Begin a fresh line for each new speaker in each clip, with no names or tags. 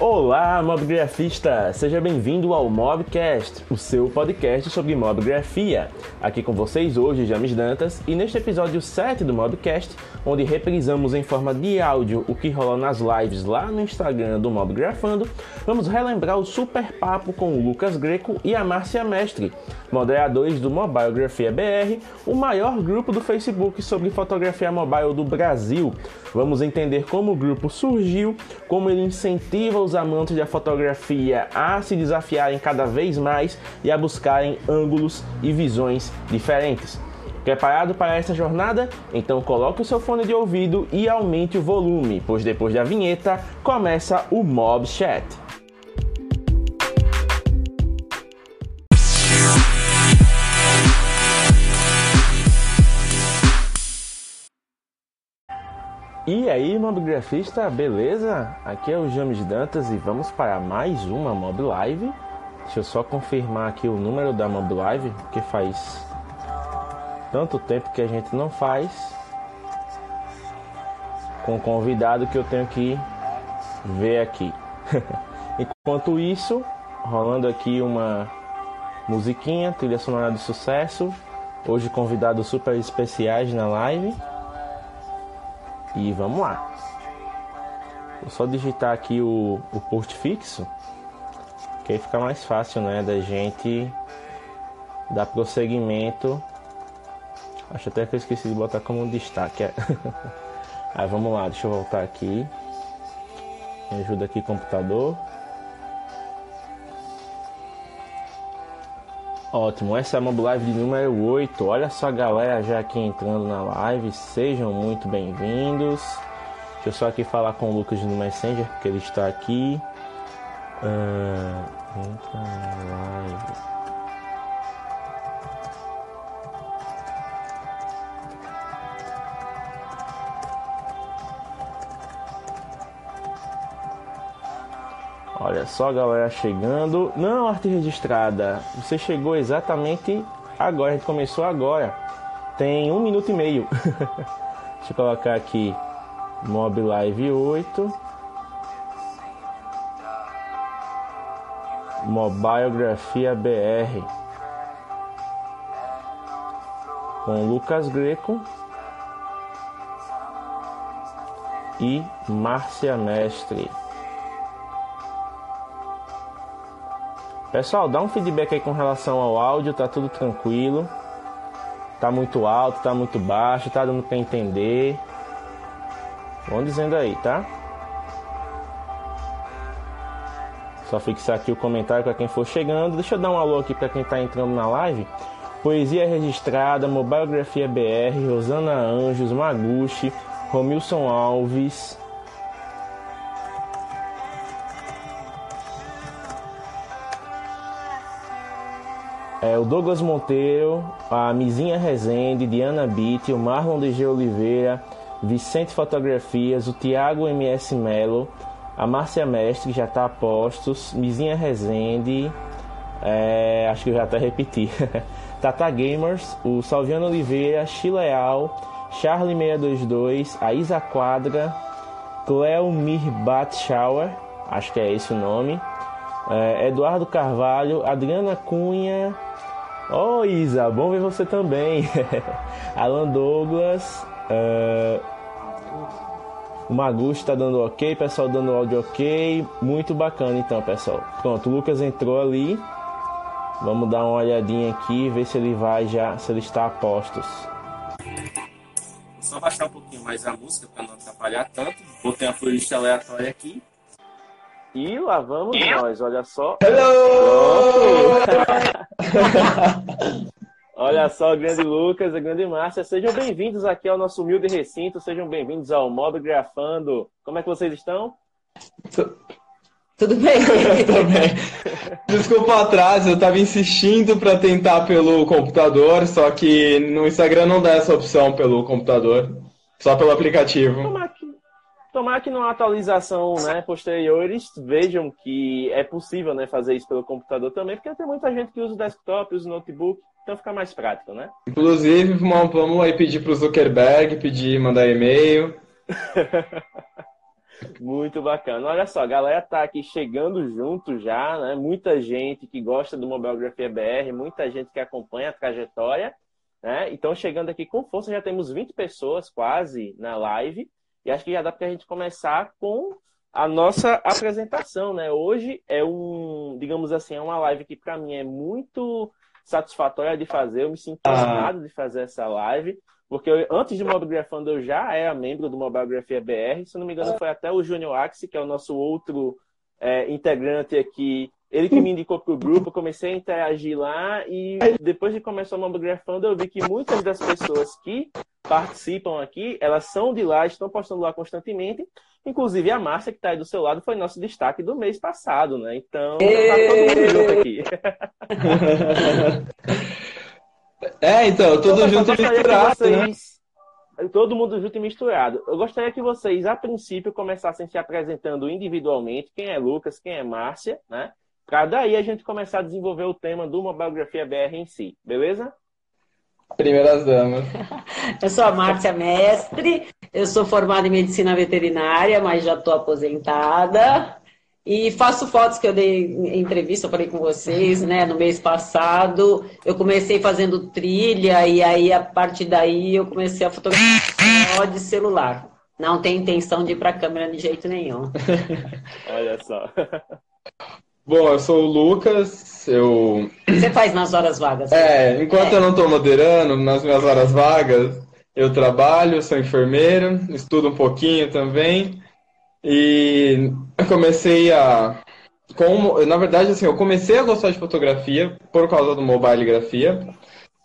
Olá, mobgrafista! Seja bem-vindo ao Mobcast, o seu podcast sobre mobgrafia. Aqui com vocês hoje, James Dantas, e neste episódio 7 do Mobcast, onde reprisamos em forma de áudio o que rolou nas lives lá no Instagram do Mobgrafando, vamos relembrar o super papo com o Lucas Greco e a Márcia Mestre, moderadores do Mobile Grafia BR, o maior grupo do Facebook sobre fotografia mobile do Brasil. Vamos entender como o grupo surgiu, como ele incentiva os amantes da fotografia a se desafiarem cada vez mais e a buscarem ângulos e visões diferentes. Preparado para essa jornada? Então coloque o seu fone de ouvido e aumente o volume, pois depois da vinheta começa o Mob Chat. E aí, mobgrafista, beleza? Aqui é o James Dantas e vamos para mais uma Mob Live. Deixa eu só confirmar aqui o número da Mob Live, porque faz tanto tempo que a gente não faz. Com o convidado que eu tenho que ver aqui. Enquanto isso, rolando aqui uma musiquinha, trilha sonora de sucesso. Hoje convidados super especiais na live. E vamos lá. Vou só digitar aqui o, o post fixo, que aí fica mais fácil, né, da gente dar prosseguimento. Acho até que eu esqueci de botar como destaque. aí vamos lá, deixa eu voltar aqui. Me ajuda aqui computador. Ótimo, essa é a Mob Live de número 8. Olha só a galera já aqui entrando na live. Sejam muito bem-vindos. Deixa eu só aqui falar com o Lucas no Messenger, porque ele está aqui. Uh, entra na live. Olha só a galera chegando. Não, arte registrada. Você chegou exatamente agora. A gente começou agora. Tem um minuto e meio. Deixa eu colocar aqui Mob Live 8. Mobiografia BR. Com Lucas Greco. E Márcia Mestre. Pessoal, dá um feedback aí com relação ao áudio, tá tudo tranquilo. Tá muito alto, tá muito baixo, tá dando para entender. Vão dizendo aí, tá? Só fixar aqui o comentário para quem for chegando. Deixa eu dar um alô aqui para quem tá entrando na live. Poesia Registrada, Mobiografia BR, Rosana Anjos, Maguchi, Romilson Alves, É, o Douglas Monteiro, a Mizinha Rezende, Diana Bitt, o Marlon DG Oliveira, Vicente Fotografias, o Tiago MS Melo, a Márcia Mestre, já está a postos, Mizinha Rezende, é, acho que eu já até repeti, Tata Gamers, o Salviano Oliveira, Chileal, Charlie 622, a Isa Quadra, Cleo Mirbat Shower, acho que é esse o nome, é, Eduardo Carvalho, Adriana Cunha, Oh, Isa, bom ver você também. Alan Douglas. Uh, o Magusto está dando ok, pessoal dando áudio ok. Muito bacana então, pessoal. Pronto, o Lucas entrou ali. Vamos dar uma olhadinha aqui, ver se ele vai já, se ele está a postos.
Vou só baixar um pouquinho mais a música para não atrapalhar tanto. Botei uma playlist aleatória aqui.
E lá vamos nós, olha só.
Hello!
olha só, o grande Lucas, a grande Márcia. Sejam bem-vindos aqui ao nosso humilde recinto. Sejam bem-vindos ao Mob Grafando. Como é que vocês estão?
Tudo bem?
Tudo bem. Desculpa atrás, eu estava insistindo para tentar pelo computador, só que no Instagram não dá essa opção pelo computador, só pelo aplicativo.
Tomar que, tomar que numa atualização né, posterior eles vejam que é possível né, fazer isso pelo computador também, porque tem muita gente que usa o desktop, usa o notebook, então fica mais prático, né?
Inclusive, vamos aí pedir para o Zuckerberg, pedir, mandar e-mail.
Muito bacana. Olha só, a galera tá aqui chegando junto já, né? Muita gente que gosta do Mobiografia BR, muita gente que acompanha a trajetória, né? Então, chegando aqui com força, já temos 20 pessoas quase na live. E acho que já dá para a gente começar com a nossa apresentação, né? Hoje é um, digamos assim, é uma live que para mim é muito satisfatória de fazer. Eu me sinto
Ah.
honrado de fazer essa live, porque eu, antes de Mobigrafando eu já era membro do Mobiografia BR. Se não me engano, foi até o Júnior Axi, que é o nosso outro é, integrante aqui. Ele que me indicou para o grupo, eu comecei a interagir lá e depois de começar o Mobigrafando eu vi que muitas das pessoas que participam aqui, elas são de lá, estão postando lá constantemente. Inclusive a Márcia, que está aí do seu lado, foi nosso destaque do mês passado, né? Então, tá todo mundo junto aqui.
É, então, tudo
Eu
junto e misturado, né?
vocês- Todo mundo junto e misturado. Eu gostaria que vocês, a princípio, começassem se apresentando individualmente, quem é Lucas, quem é Márcia, né? Para daí a gente começar a desenvolver o tema do Mobiografia BR em si, beleza?
Primeiras damas.
Eu sou a Márcia Mestre, eu sou formada em medicina veterinária, mas já estou aposentada. E faço fotos que eu dei em entrevista, eu falei com vocês, né? No mês passado, eu comecei fazendo trilha e aí a partir daí eu comecei a fotografar só de celular. Não tem intenção de ir para a câmera de jeito nenhum.
Olha só.
Bom, eu sou o Lucas, eu...
Você faz nas horas vagas?
É, enquanto
É.
eu não estou moderando, nas minhas horas vagas, eu trabalho, sou enfermeiro, estudo um pouquinho também. E eu comecei a... Como, na verdade, assim, eu comecei a gostar de fotografia por causa do Mobile Grafia,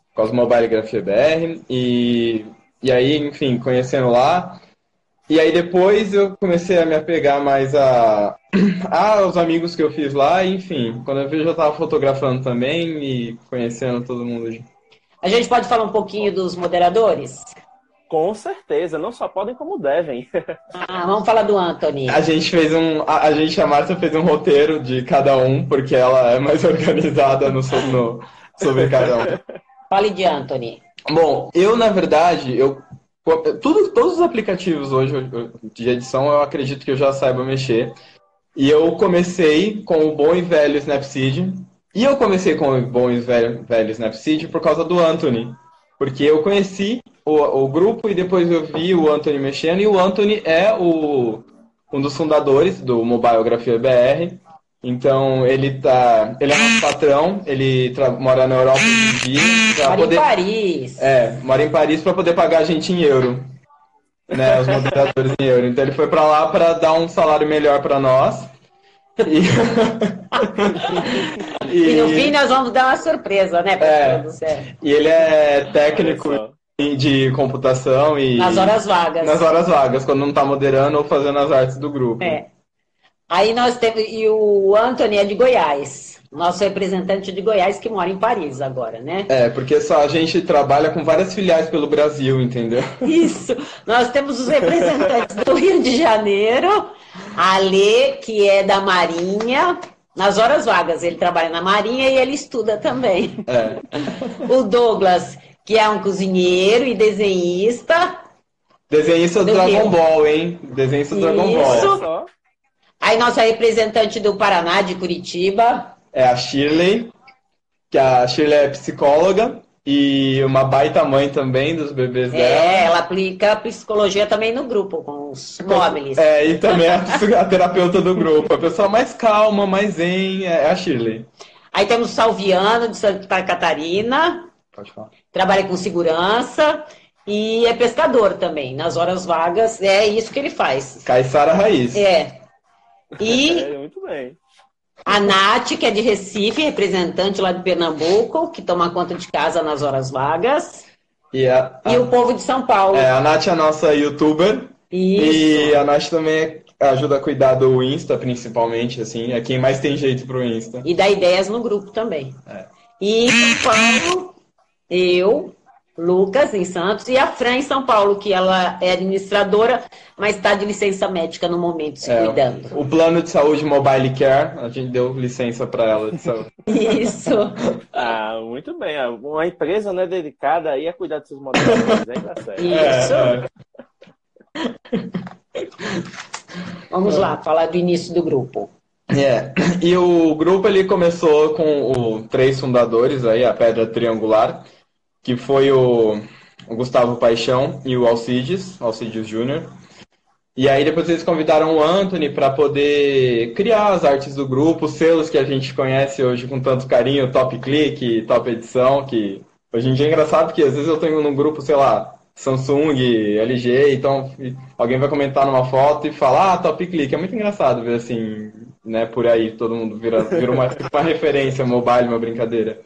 por causa do Mobile Grafia BR, e, e aí, enfim, conhecendo lá. E aí depois eu comecei a me apegar mais a, aos amigos que eu fiz lá, enfim, quando eu vi eu já estava fotografando também e conhecendo todo mundo.
A gente pode falar um pouquinho dos moderadores?
Com certeza, não só podem como devem.
Ah, vamos falar do Anthony.
A gente fez um. A, a gente, a Márcia fez um roteiro de cada um, porque ela é mais organizada no, no- sobre cada um.
Fale de Anthony.
Bom, eu, na verdade, eu. Tudo, todos os aplicativos hoje de edição eu acredito que eu já saiba mexer. E eu comecei com o bom e velho Snapseed. E eu comecei com o bom e velho, velho Snapseed por causa do Anthony. Porque eu conheci o, o grupo e depois eu vi o Anthony mexendo. E o Anthony é o, um dos fundadores do Mobiografia BR. Então ele tá. Ele é nosso patrão, ele tra- mora na Europa hoje em dia.
Mora em
poder-
Paris.
é, mora em Paris para poder pagar a gente em euro. Né, os moderadores em euro. Então ele foi para lá para dar um salário melhor para nós. E...
E no fim nós vamos dar uma surpresa, né, para
É.
todos. é.
e ele é técnico de computação e
Nas horas vagas.
nas horas vagas, quando não tá moderando ou fazendo as artes do grupo.
É. Aí nós temos. E o Anthony é de Goiás. Nosso representante de Goiás que mora em Paris agora, né?
É, porque só a gente trabalha com várias filiais pelo Brasil, entendeu?
Isso. Nós temos os representantes do Rio de Janeiro, a Lê, que é da Marinha. Nas horas vagas, ele trabalha na Marinha e ele estuda também.
É.
O Douglas, que é um cozinheiro e desenhista.
Desenhista do
Do
Dragon
Rio.
Ball, hein? Desenhista do Dragon
Isso.
Ball.
Olha só.
Aí nossa representante do Paraná, de Curitiba.
É a Shirley, que a Shirley é psicóloga e uma baita mãe também dos bebês dela.
É, ela aplica psicologia também no grupo, com os móveis.
É, e também a, psico- a terapeuta do grupo. A pessoa mais calma, mais zen, é a Shirley.
Aí temos o Salviano, de Santa Catarina,
Pode falar.
trabalha com segurança e é pescador também. Nas horas vagas, é isso que ele faz.
Caissara Raiz.
É. E
É, muito bem.
A Nath, que é de Recife, representante lá de Pernambuco, que toma conta de casa nas horas vagas.
E a, a,
E o povo de São Paulo.
é, a Nath é a nossa youtuber.
Isso.
E a Nath também ajuda a cuidar do Insta, principalmente, assim. É quem mais tem jeito pro Insta.
E dá ideias no grupo também.
É.
E São Paulo, eu, Lucas, em Santos, e a Fran em São Paulo, que ela é administradora, mas está de licença médica no momento, se
É,
cuidando.
o plano de saúde Mobile Care, a gente deu licença para ela de saúde.
Isso.
Ah, muito bem. Ah, Uma empresa né, dedicada aí a cuidar dos seus aí tá certo.
Isso.
É, é.
Vamos lá, falar do início do grupo.
É, e o grupo ele começou com os três fundadores aí, a Pedra Triangular, que foi o, o Gustavo Paixão e o Alcides, Alcides Júnior. E aí depois eles convidaram o Anthony para poder criar as artes do grupo, os selos que a gente conhece hoje com tanto carinho, Top Click, Top Edição, que hoje em dia é engraçado porque às vezes eu tenho num grupo, sei lá, Samsung, LG, então alguém vai comentar numa foto e falar, ah, Top Click. É muito engraçado ver assim, né, por aí, todo mundo vira, vira uma, uma referência mobile, uma brincadeira.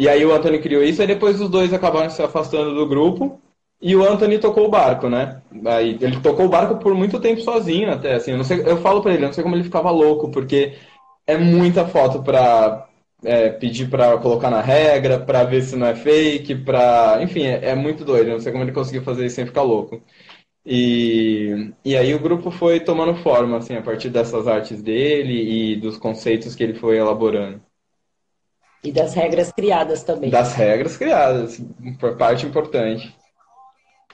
E aí o Anthony criou isso, e depois os dois acabaram se afastando do grupo. E o Anthony tocou o barco, né? Aí ele tocou o barco por muito tempo sozinho, até assim. Eu não sei, eu falo para ele, eu não sei como ele ficava louco, porque é muita foto para é, pedir para colocar na regra, para ver se não é fake, para, enfim, é, é, muito doido. Eu não sei como ele conseguiu fazer isso sem ficar louco. E, e aí o grupo foi tomando forma, assim, a partir dessas artes dele e dos conceitos que ele foi elaborando.
E das regras criadas também.
Das regras criadas, por parte importante.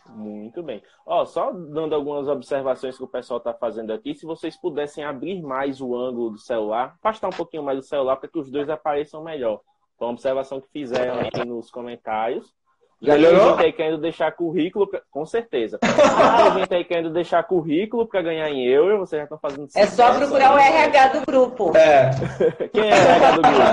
Muito bem. Ó, só dando algumas observações que o pessoal está fazendo aqui, se vocês pudessem abrir mais o ângulo do celular, afastar um pouquinho mais do celular para que os dois apareçam melhor. Foi uma observação que fizeram aqui nos comentários. Já tem gente aí querendo deixar currículo, pra... com certeza. Já tem gente aí querendo deixar currículo para ganhar em euro, vocês já estão fazendo
É só procurar o RH do grupo.
É.
Quem é o RH do grupo?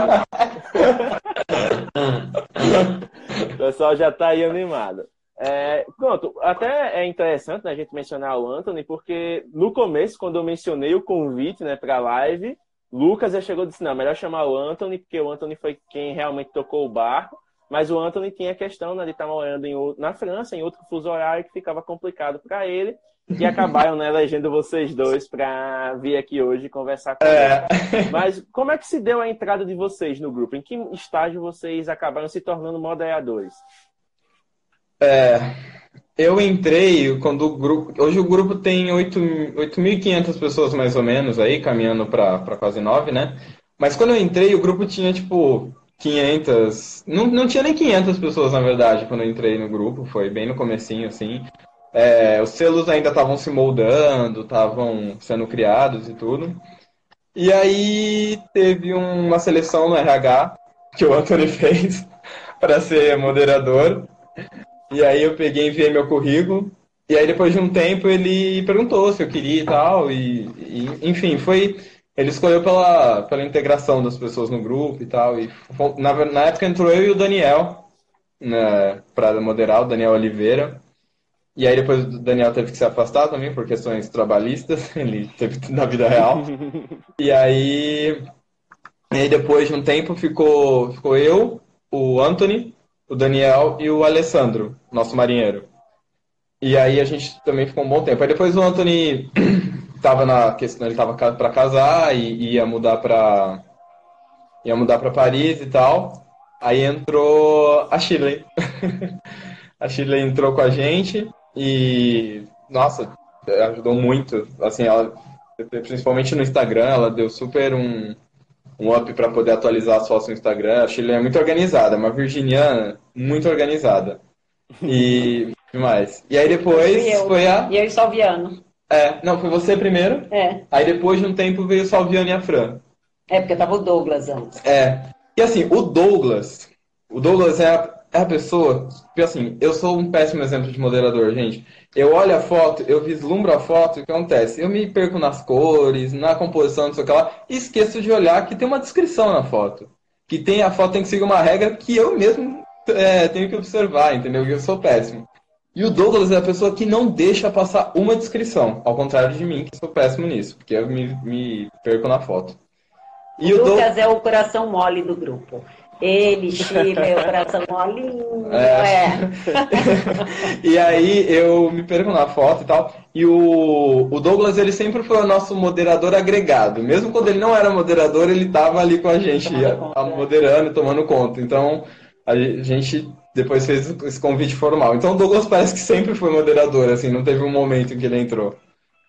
o pessoal já está aí animado. É, pronto, até é interessante né, a gente mencionar o Anthony, porque no começo, quando eu mencionei o convite né, para a live, Lucas já chegou e disse: não, melhor chamar o Anthony, porque o Anthony foi quem realmente tocou o barco. Mas o Anthony tinha a questão né, de estar morando em, na França, em outro fuso horário, que ficava complicado para ele. E acabaram né, elegendo vocês dois para vir aqui hoje conversar com é. ele. Mas como é que se deu a entrada de vocês no grupo? Em que estágio vocês acabaram se tornando moderadores?
É, eu entrei quando o grupo. Hoje o grupo tem 8.500 pessoas mais ou menos aí, caminhando para quase 9, né? Mas quando eu entrei, o grupo tinha tipo 500. Não, não tinha nem 500 pessoas, na verdade, quando eu entrei no grupo. Foi bem no comecinho, assim. É, os selos ainda estavam se moldando, estavam sendo criados e tudo. E aí teve uma seleção no RH que o Anthony fez para ser moderador. E aí eu peguei e enviei meu currículo. E aí depois de um tempo ele perguntou se eu queria e tal. E, e enfim, foi. Ele escolheu pela, pela integração das pessoas no grupo e tal. E na, na época entrou eu e o Daniel né, para moderar, o Daniel Oliveira. E aí depois o Daniel teve que se afastar também por questões trabalhistas, ele teve na vida real. e aí, e aí depois de um tempo ficou, ficou eu, o Anthony o Daniel e o Alessandro, nosso marinheiro. E aí a gente também ficou um bom tempo. Aí depois o Anthony estava na questão, ele estava para casar e ia mudar para ia mudar para Paris e tal. Aí entrou a Shirley. a Shirley entrou com a gente e nossa, ajudou muito. Assim, ela principalmente no Instagram, ela deu super um um up para poder atualizar fotos no Instagram. A Chile é muito organizada, uma virginiana muito organizada. E mais. E aí depois
eu,
foi a.
E eu e Salviano.
É, não, foi você primeiro.
É.
Aí depois de um tempo veio o Salviano e a Fran.
É, porque tava o Douglas antes.
É. E assim, o Douglas. O Douglas é a, é a pessoa. Porque assim, eu sou um péssimo exemplo de moderador, gente. Eu olho a foto, eu vislumbro a foto, o que acontece? Eu me perco nas cores, na composição, não sei o que lá, e esqueço de olhar que tem uma descrição na foto. Que tem a foto tem que seguir uma regra que eu mesmo é, tenho que observar, entendeu? Eu sou péssimo. E o Douglas é a pessoa que não deixa passar uma descrição, ao contrário de mim, que sou péssimo nisso, porque eu me, me perco na foto.
E o, o Lucas é o coração mole do grupo. Ele, Chile, o coração molinho. É. é.
e aí eu me perco na foto e tal. E o, o Douglas, ele sempre foi o nosso moderador agregado. Mesmo quando ele não era moderador, ele estava ali com a gente, é. moderando, é. tomando conta. Então, a gente depois fez esse convite formal. Então o Douglas parece que sempre foi moderador, assim, não teve um momento em que ele entrou.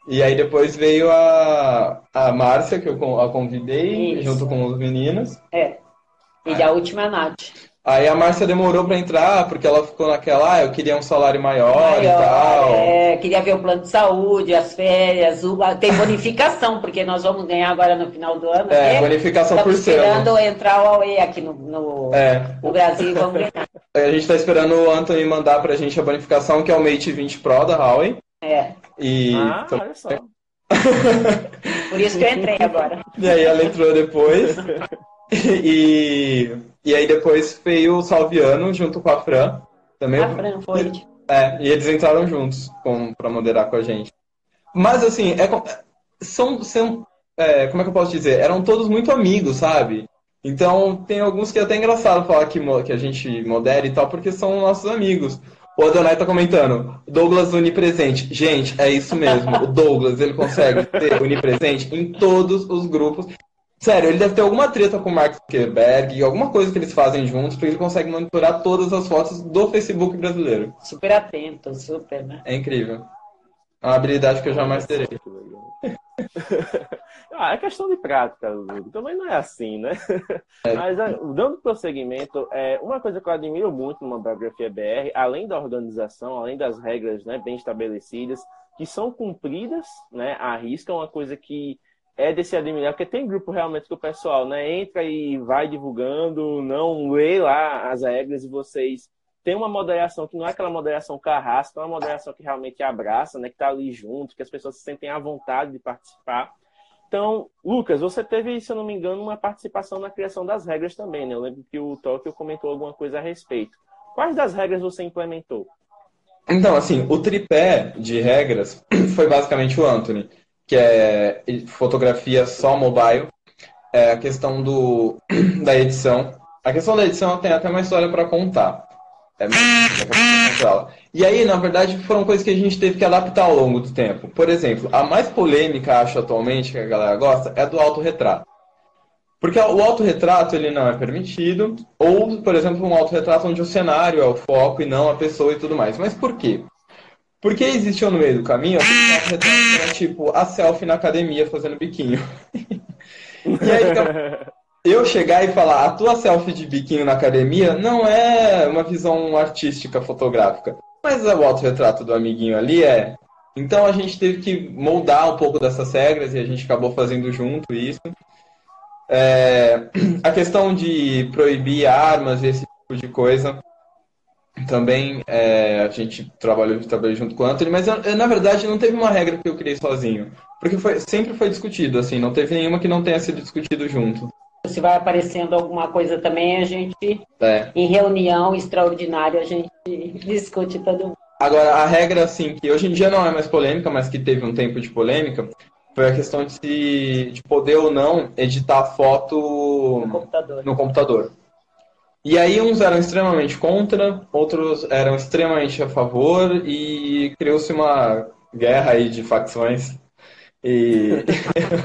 E aí depois veio a, a Márcia, que eu a convidei, Isso. junto com os meninos.
É. E a última é a Nath.
Aí a Márcia demorou para entrar, porque ela ficou naquela, ah, eu queria um salário maior, maior e tal.
É, queria ver o plano de saúde, as férias, o, tem bonificação, porque nós vamos ganhar agora no final do ano.
É, né? bonificação por
selo. esperando entrar o Huawei aqui no, no, é. no Brasil e vamos ganhar.
A gente está esperando o Anthony mandar para a gente a bonificação, que é o Mate 20 Pro da Huawei.
É.
E...
Ah, olha só.
Por isso que eu entrei agora.
E aí ela entrou depois. e, e aí depois veio o Salviano junto com a Fran. Também.
A Fran foi.
É, e eles entraram juntos para moderar com a gente. Mas assim, é, são, são é, como é que eu posso dizer? Eram todos muito amigos, sabe? Então tem alguns que é até engraçado falar que, que a gente modera e tal, porque são nossos amigos. O Adonai tá comentando, Douglas onipresente. Gente, é isso mesmo. O Douglas, ele consegue ser onipresente em todos os grupos. Sério, ele deve ter alguma treta com o Mark Zuckerberg, alguma coisa que eles fazem juntos, porque ele consegue monitorar todas as fotos do Facebook brasileiro.
Super atento, super, né?
É incrível. É uma habilidade que eu jamais terei.
ah, é questão de prática, também não é assim, né? É. Mas ah, dando prosseguimento, é, uma coisa que eu admiro muito numa biografia BR, além da organização, além das regras né, bem estabelecidas, que são cumpridas né, à risca, é uma coisa que é de se admirar, porque tem grupo realmente que o pessoal né, entra e vai divulgando, não lê lá as regras e vocês têm uma moderação que não é aquela moderação carrasca, é uma moderação que realmente abraça, né, que está ali junto, que as pessoas se sentem à vontade de participar. Então, Lucas, você teve, se eu não me engano, uma participação na criação das regras também, né? Eu lembro que o Tóquio comentou alguma coisa a respeito. Quais das regras você implementou?
Então, assim, o tripé de regras foi basicamente o Anthony que é fotografia só mobile, é a questão do, da edição. A questão da edição tem até uma história para contar. É, e aí, na verdade, foram coisas que a gente teve que adaptar ao longo do tempo. Por exemplo, a mais polêmica, acho atualmente, que a galera gosta, é do autorretrato. Porque o autorretrato ele não é permitido, ou, por exemplo, um autorretrato onde o cenário é o foco e não a pessoa e tudo mais. Mas por quê? Porque existiu no meio do caminho a era tipo a selfie na academia fazendo biquinho. e aí então, eu chegar e falar, a tua selfie de biquinho na academia não é uma visão artística fotográfica. Mas o autorretrato do amiguinho ali é. Então a gente teve que moldar um pouco dessas regras e a gente acabou fazendo junto isso. É, a questão de proibir armas e esse tipo de coisa também é, a gente trabalhou, trabalhou junto com o Anthony, mas eu, eu, na verdade não teve uma regra que eu criei sozinho. Porque foi, sempre foi discutido, assim, não teve nenhuma que não tenha sido discutido junto.
Se vai aparecendo alguma coisa também, a gente, é. em reunião extraordinária, a gente discute todo mundo.
Agora, a regra, assim, que hoje em dia não é mais polêmica, mas que teve um tempo de polêmica, foi a questão de, de poder ou não editar foto
no computador.
No computador. E aí uns eram extremamente contra, outros eram extremamente a favor e criou-se uma guerra aí de facções. E,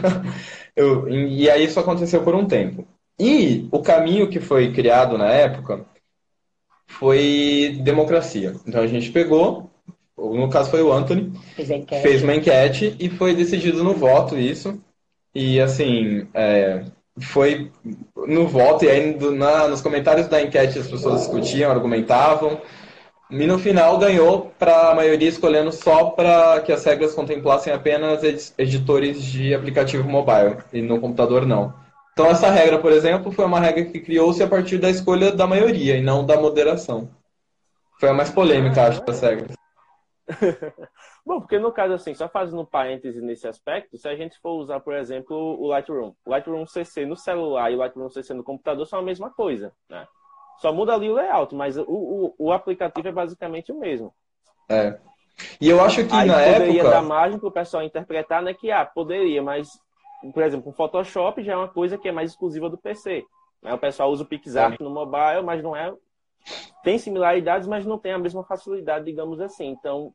eu, e aí isso aconteceu por um tempo. E o caminho que foi criado na época foi democracia. Então a gente pegou, no caso foi o Anthony, fez uma enquete e foi decidido no voto isso. E assim, é, foi no voto, e aí na, nos comentários da enquete as pessoas discutiam, argumentavam, e no final ganhou para a maioria escolhendo só para que as regras contemplassem apenas editores de aplicativo mobile, e no computador não. Então essa regra, por exemplo, foi uma regra que criou-se a partir da escolha da maioria e não da moderação. Foi a mais polêmica, acho, das regras.
Bom, porque no caso, assim, só fazendo um parêntese nesse aspecto, se a gente for usar, por exemplo, o Lightroom. O Lightroom CC no celular e o Lightroom CC no computador são a mesma coisa, né? Só muda ali o layout, mas o, o, o aplicativo é basicamente o mesmo.
É. E eu acho que
Aí
na
poderia
época...
dar margem para o pessoal interpretar, né? Que, ah, poderia, mas, por exemplo, o Photoshop já é uma coisa que é mais exclusiva do PC. Né? O pessoal usa o PixArt é. no mobile, mas não é... Tem similaridades, mas não tem a mesma facilidade, digamos assim. Então,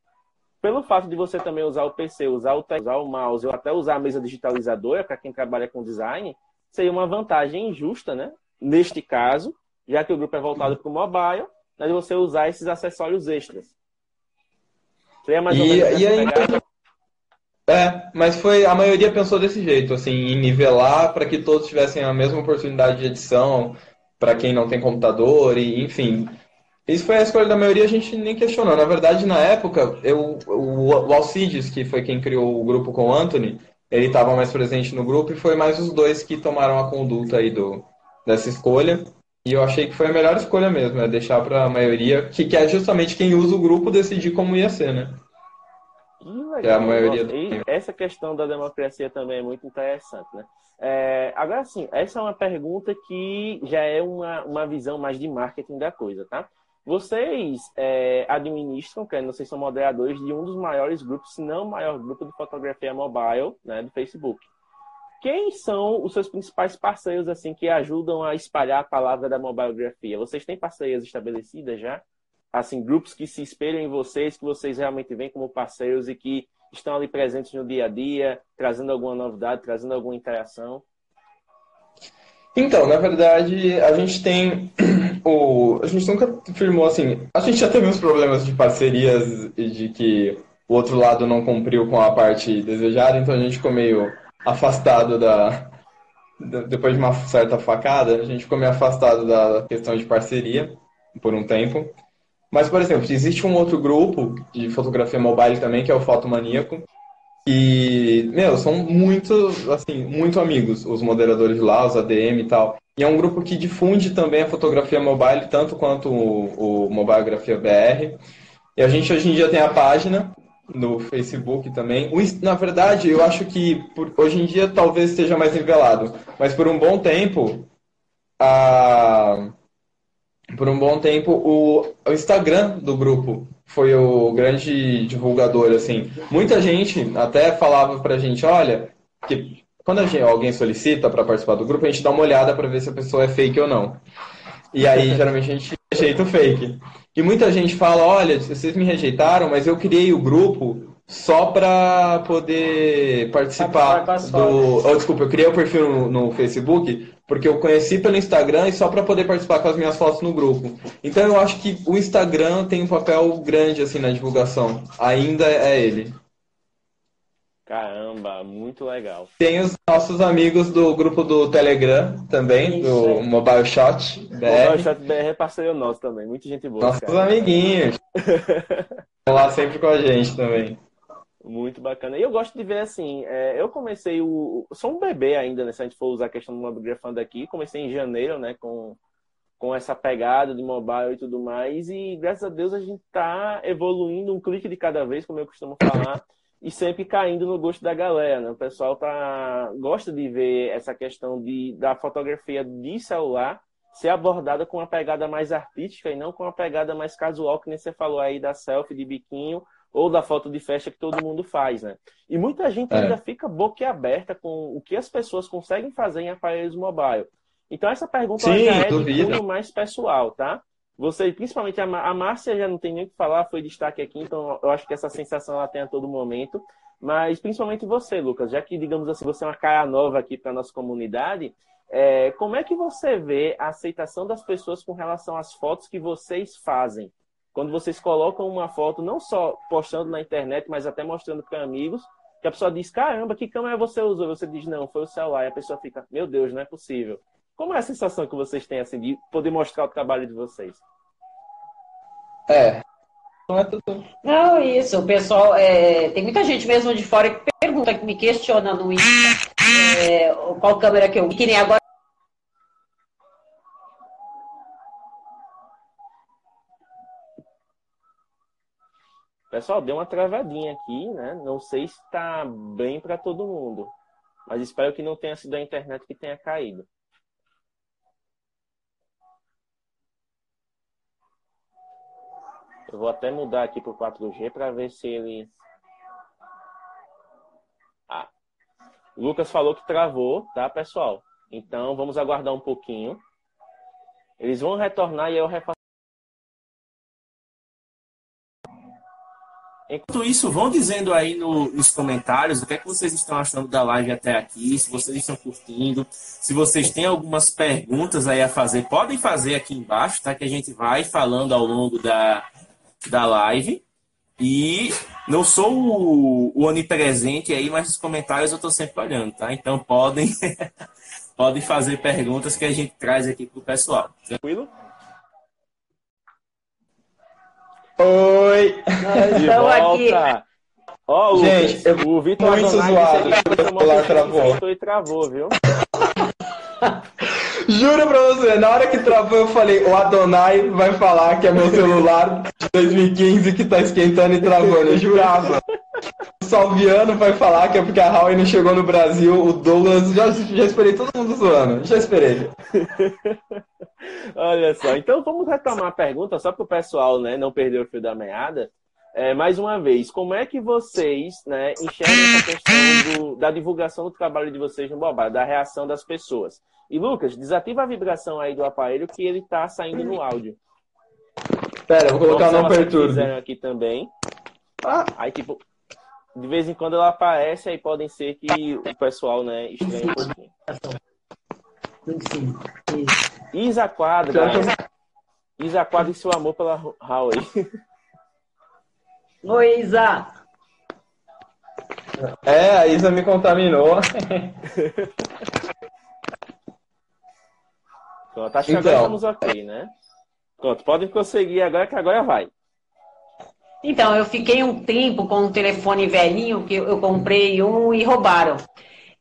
pelo fato de você também usar o PC, usar o, usar o mouse, ou até usar a mesa digitalizadora para quem trabalha com design, seria uma vantagem injusta, né? Neste caso, já que o grupo é voltado para o mobile, né, de você usar esses acessórios extras.
Seria mais ou menos e, e É, mas foi a maioria pensou desse jeito, assim, em nivelar para que todos tivessem a mesma oportunidade de edição, para quem não tem computador, e enfim. Isso foi a escolha da maioria, a gente nem questionou. Na verdade, na época, eu, o, o Alcides, que foi quem criou o grupo com o Anthony, ele estava mais presente no grupo e foi mais os dois que tomaram a conduta aí do, dessa escolha. E eu achei que foi a melhor escolha mesmo, é deixar para a maioria, que, que é justamente quem usa o grupo, decidir como ia ser, né?
É a maioria do... E essa questão da democracia também é muito interessante, né? É, agora sim, essa é uma pergunta que já é uma, uma visão mais de marketing da coisa, tá? Vocês é, administram, que vocês são moderadores de um dos maiores grupos, se não o maior grupo de fotografia mobile, né, do Facebook. Quem são os seus principais parceiros assim que ajudam a espalhar a palavra da mobilegrafia? Vocês têm parcerias estabelecidas já? Assim, grupos que se espelham em vocês, que vocês realmente veem como parceiros e que estão ali presentes no dia a dia, trazendo alguma novidade, trazendo alguma interação?
Então, na verdade, a gente tem o. A gente nunca firmou assim. A gente já teve uns problemas de parcerias e de que o outro lado não cumpriu com a parte desejada, então a gente ficou meio afastado da. Depois de uma certa facada, a gente ficou meio afastado da questão de parceria por um tempo. Mas, por exemplo, existe um outro grupo de fotografia mobile também, que é o Fotomaníaco, e, meu, são muito, assim, muito amigos, os moderadores lá, os ADM e tal. E é um grupo que difunde também a fotografia mobile, tanto quanto o, o Mobilegrafia BR. E a gente hoje em dia tem a página no Facebook também. O, na verdade, eu acho que por, hoje em dia talvez esteja mais nivelado, mas por um bom tempo, a, por um bom tempo, o, o Instagram do grupo foi o grande divulgador, assim. Muita gente até falava pra gente, olha, que quando gente, alguém solicita para participar do grupo, a gente dá uma olhada para ver se a pessoa é fake ou não. E aí, geralmente, a gente rejeita o fake. E muita gente fala, olha, vocês me rejeitaram, mas eu criei o grupo só para poder participar do. Oh, desculpa, eu criei o perfil no, no, Facebook porque eu conheci pelo Instagram e só para poder participar com as minhas fotos no grupo. Então eu acho que o Instagram tem um papel grande assim na divulgação. Ainda é ele.
Caramba, muito legal.
Tem os nossos amigos do grupo do Telegram também, Isso, do é. Mobile Shot
BR. Mobile Shot BR é parceiro nosso também, muita gente boa.
Nossos cara. amiguinhos. Estão lá sempre com a gente também.
Muito bacana. E eu gosto de ver assim, é, eu comecei o. Sou um bebê ainda, né? Se a gente for usar a questão do mobigrafando aqui, comecei em janeiro, né? Com, com essa pegada de mobile e tudo mais. E graças a Deus a gente tá evoluindo um clique de cada vez, como eu costumo falar, e sempre caindo no gosto da galera, né? O pessoal tá, gosta de ver essa questão de, da fotografia de celular ser abordada com uma pegada mais artística e não com uma pegada mais casual, que nem você falou aí da selfie de biquinho ou da foto de festa que todo mundo faz, né? E muita gente é. ainda fica boquiaberta com o que as pessoas conseguem fazer em aparelhos mobile. Então essa pergunta Sim, já é de cunho mais pessoal, tá? Você, principalmente a, a Márcia já não tem nem o que falar, foi destaque aqui, então eu acho que essa sensação ela tem a todo momento. Mas principalmente você, Lucas, já que, digamos assim, você é uma cara nova aqui para a nossa comunidade, é, como é que você vê a aceitação das pessoas com relação às fotos que vocês fazem? Quando vocês colocam uma foto, não só postando na internet, mas até mostrando para amigos, que a pessoa diz, caramba, que câmera você usou? Você diz, não, foi o celular. E a pessoa fica, meu Deus, não é possível. Como é a sensação que vocês têm, assim, de poder mostrar o trabalho de vocês?
É.
Não, é tudo. não isso. O pessoal, é, tem muita gente mesmo de fora que pergunta, que me questiona no Insta, é, qual câmera que eu... Que nem agora
Pessoal, deu uma travadinha aqui, né? Não sei se está bem para todo mundo, mas espero que não tenha sido a internet que tenha caído. Eu vou até mudar aqui para o 4G para ver se ele. Ah. Lucas falou que travou, tá, pessoal? Então vamos aguardar um pouquinho. Eles vão retornar e eu refaço. Enquanto isso, vão dizendo aí no, nos comentários o que é que vocês estão achando da live até aqui, se vocês estão curtindo, se vocês têm algumas perguntas aí a fazer, podem fazer aqui embaixo, tá? Que a gente vai falando ao longo da, da live. E não sou o, o onipresente aí, mas os comentários eu estou sempre olhando, tá? Então podem
podem fazer perguntas que a gente traz aqui pro pessoal. Tranquilo?
Oi!
De
Estamos aqui.
volta. Ó,
Gente,
Lucas, o Vitor
muito
Adonai
zoado. O celular travou.
E travou, viu?
Juro pra você, na hora que travou eu falei, o Adonai vai falar que é meu celular de 2015 que tá esquentando e travando, eu jurava. O Salviano vai falar que é porque a Huawei não chegou no Brasil, o Douglas, já, já esperei todo mundo zoando, já esperei.
Olha só, então vamos retomar a pergunta, só para o pessoal né, não perder o fio da meada. É, mais uma vez, como é que vocês né, enxergam essa questão do- da divulgação do trabalho de vocês no Bobá, da reação das pessoas? E Lucas, desativa a vibração aí do aparelho que ele está saindo no áudio.
Pera, eu vou colocar não
vocês
perturbe.
fizeram aqui também.
Ah,
Aí, tipo, de vez em quando ela aparece, aí podem ser que o pessoal né, estranhe um pouquinho. Isa Quadra, Isa Quadra e seu amor pela Huawei.
Oi, Isa.
é, a Isa me contaminou.
Pronto, acho que
Então.
agora estamos ok, né? Pronto, podem prosseguir agora que agora vai.
Então, eu fiquei um tempo com um telefone velhinho, que eu eu comprei um e roubaram.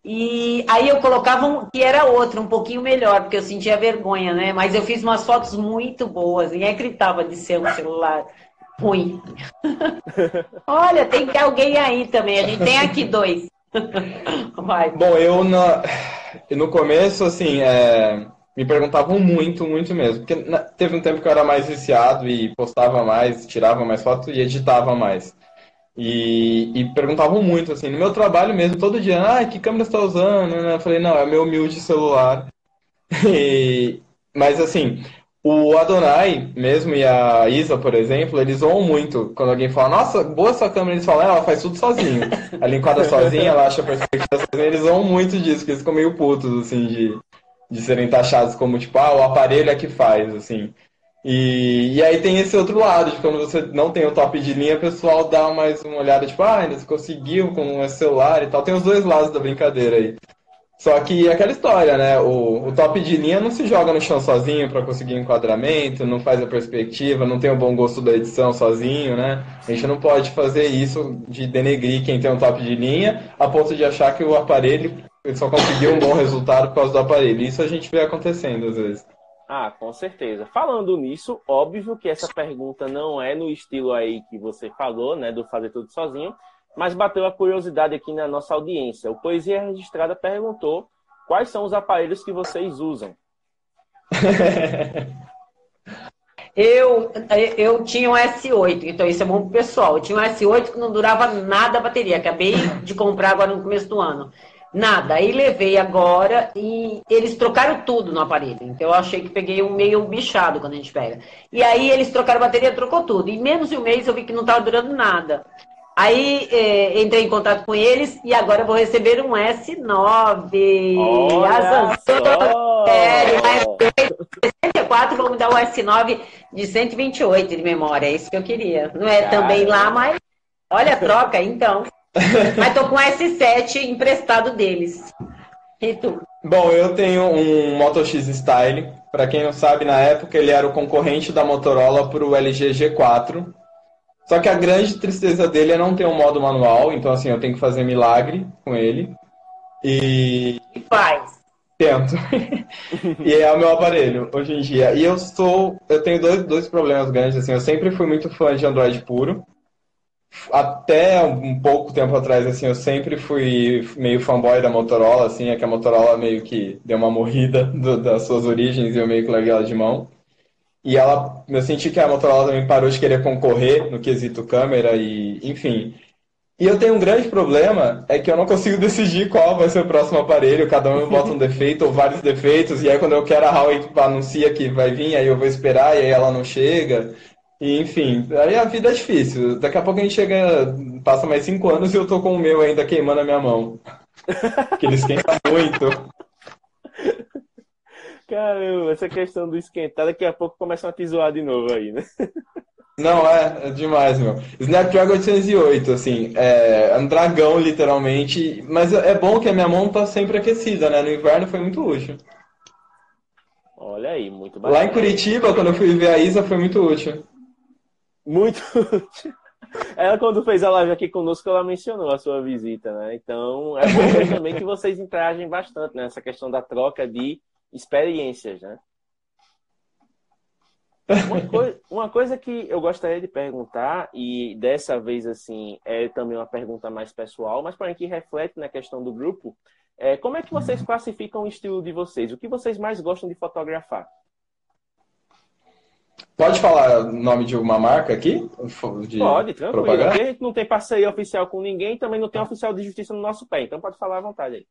E aí eu colocava um que era outro, um pouquinho melhor, porque eu sentia vergonha, né? Mas eu fiz umas fotos muito boas, ninguém acreditava de ser um celular ruim. Olha, tem que alguém aí também, a gente tem aqui dois. Vai.
Bom, eu na- no começo, assim, é, me perguntavam muito, muito mesmo. Porque teve um tempo que eu era mais viciado e postava mais, tirava mais fotos e editava mais. E, e perguntavam muito, assim, no meu trabalho mesmo, todo dia, ah, que câmera você está usando? Eu falei, não, é meu humilde celular. E- mas, assim, o Adonai mesmo e a Isa, por exemplo, eles zoam muito. Quando alguém fala, nossa, boa sua câmera, eles falam, "É, ela faz tudo sozinho. Ela enquadra sozinha, ela acha a perspectiva sozinha. Eles zoam muito disso, que eles ficam meio putos, assim, de, de serem taxados como, tipo, ah, o aparelho é que faz, assim. E, e aí tem esse outro lado, de quando você não tem o top de linha, o pessoal dá mais uma olhada, tipo, ah, ainda você conseguiu com esse celular e tal. Tem os dois lados da brincadeira aí. Só que é aquela história, né? O, o top de linha não se joga no chão sozinho para conseguir enquadramento, não faz a perspectiva, não tem o bom gosto da edição sozinho, né? A gente não pode fazer isso de denegrir quem tem um top de linha a ponto de achar que o aparelho só conseguiu um bom resultado por causa do aparelho. Isso a gente vê acontecendo às vezes.
Ah, com certeza. Falando nisso, óbvio que essa pergunta não é no estilo aí que você falou, né, do fazer tudo sozinho, mas bateu a curiosidade aqui na nossa audiência. O Poesia Registrada perguntou quais são os aparelhos que vocês usam.
Eu, eu tinha um S8, então isso é bom pro pessoal. Eu tinha um S8 que não durava nada a bateria. Acabei de comprar agora no começo do ano. Nada. Aí levei agora e eles trocaram tudo no aparelho. Então eu achei que peguei um meio bichado quando a gente pega. E aí eles trocaram a bateria, trocou tudo. Em menos de um mês eu vi que não estava durando nada. Aí eh, entrei em contato com eles e agora eu vou receber um S9.
Olha
A
só!
sério, mas 64, vou me dar o S9 de 128 de memória. É isso que eu queria. Não é também lá, mas olha, troca então. Mas tô com o S7 emprestado deles. E tu?
Bom, eu tenho um Moto X Style. Para quem não sabe, na época ele era o concorrente da Motorola para o LG G4. Só que a grande tristeza dele é não ter um modo manual, então assim, eu tenho que fazer milagre com ele. E
que faz?
tento. e é o meu aparelho hoje em dia. E eu sou, eu tenho dois, dois problemas grandes assim, eu sempre fui muito fã de Android puro. Até um pouco tempo atrás, assim, eu sempre fui meio fanboy da Motorola, assim, é que a Motorola meio que deu uma morrida do- das suas origens e eu meio que larguei ela de mão. E ela, eu senti que a Motorola também parou de querer concorrer no quesito câmera e, enfim. E eu tenho um grande problema, é que eu não consigo decidir qual vai ser o próximo aparelho, cada um bota um defeito ou vários defeitos, e aí quando eu quero a Huawei anuncia que vai vir, aí eu vou esperar, e aí ela não chega. E, enfim, aí a vida é difícil. Daqui a pouco a gente chega, passa mais cinco anos e eu tô com o meu ainda queimando a minha mão. Que ele esquenta muito.
Caramba, essa questão do esquentar, daqui a pouco começam a te zoar de novo aí, né?
Não, é, é demais, meu. Snapdragon 808, assim, é um dragão, literalmente. Mas é bom que a minha mão tá sempre aquecida, né? No inverno foi muito útil.
Olha aí, muito bacana.
Lá em Curitiba, quando eu fui ver a Isa, foi muito útil.
Muito. Ela, quando fez a live aqui conosco, ela mencionou a sua visita, né? Então, é bom também que vocês interagem bastante nessa né? questão da troca de experiências, né? Uma, coi uma, coisa que eu gostaria de perguntar, e dessa vez, assim, é também uma pergunta mais pessoal, mas porém que reflete na questão do grupo, é como é que vocês classificam o estilo de vocês? O que vocês mais gostam de fotografar?
Pode falar o nome de uma marca aqui?
De pode, tranquilo. Propaganda? A gente não tem parceria oficial com ninguém, também não tem oficial de justiça no nosso pé, então pode falar à vontade aí.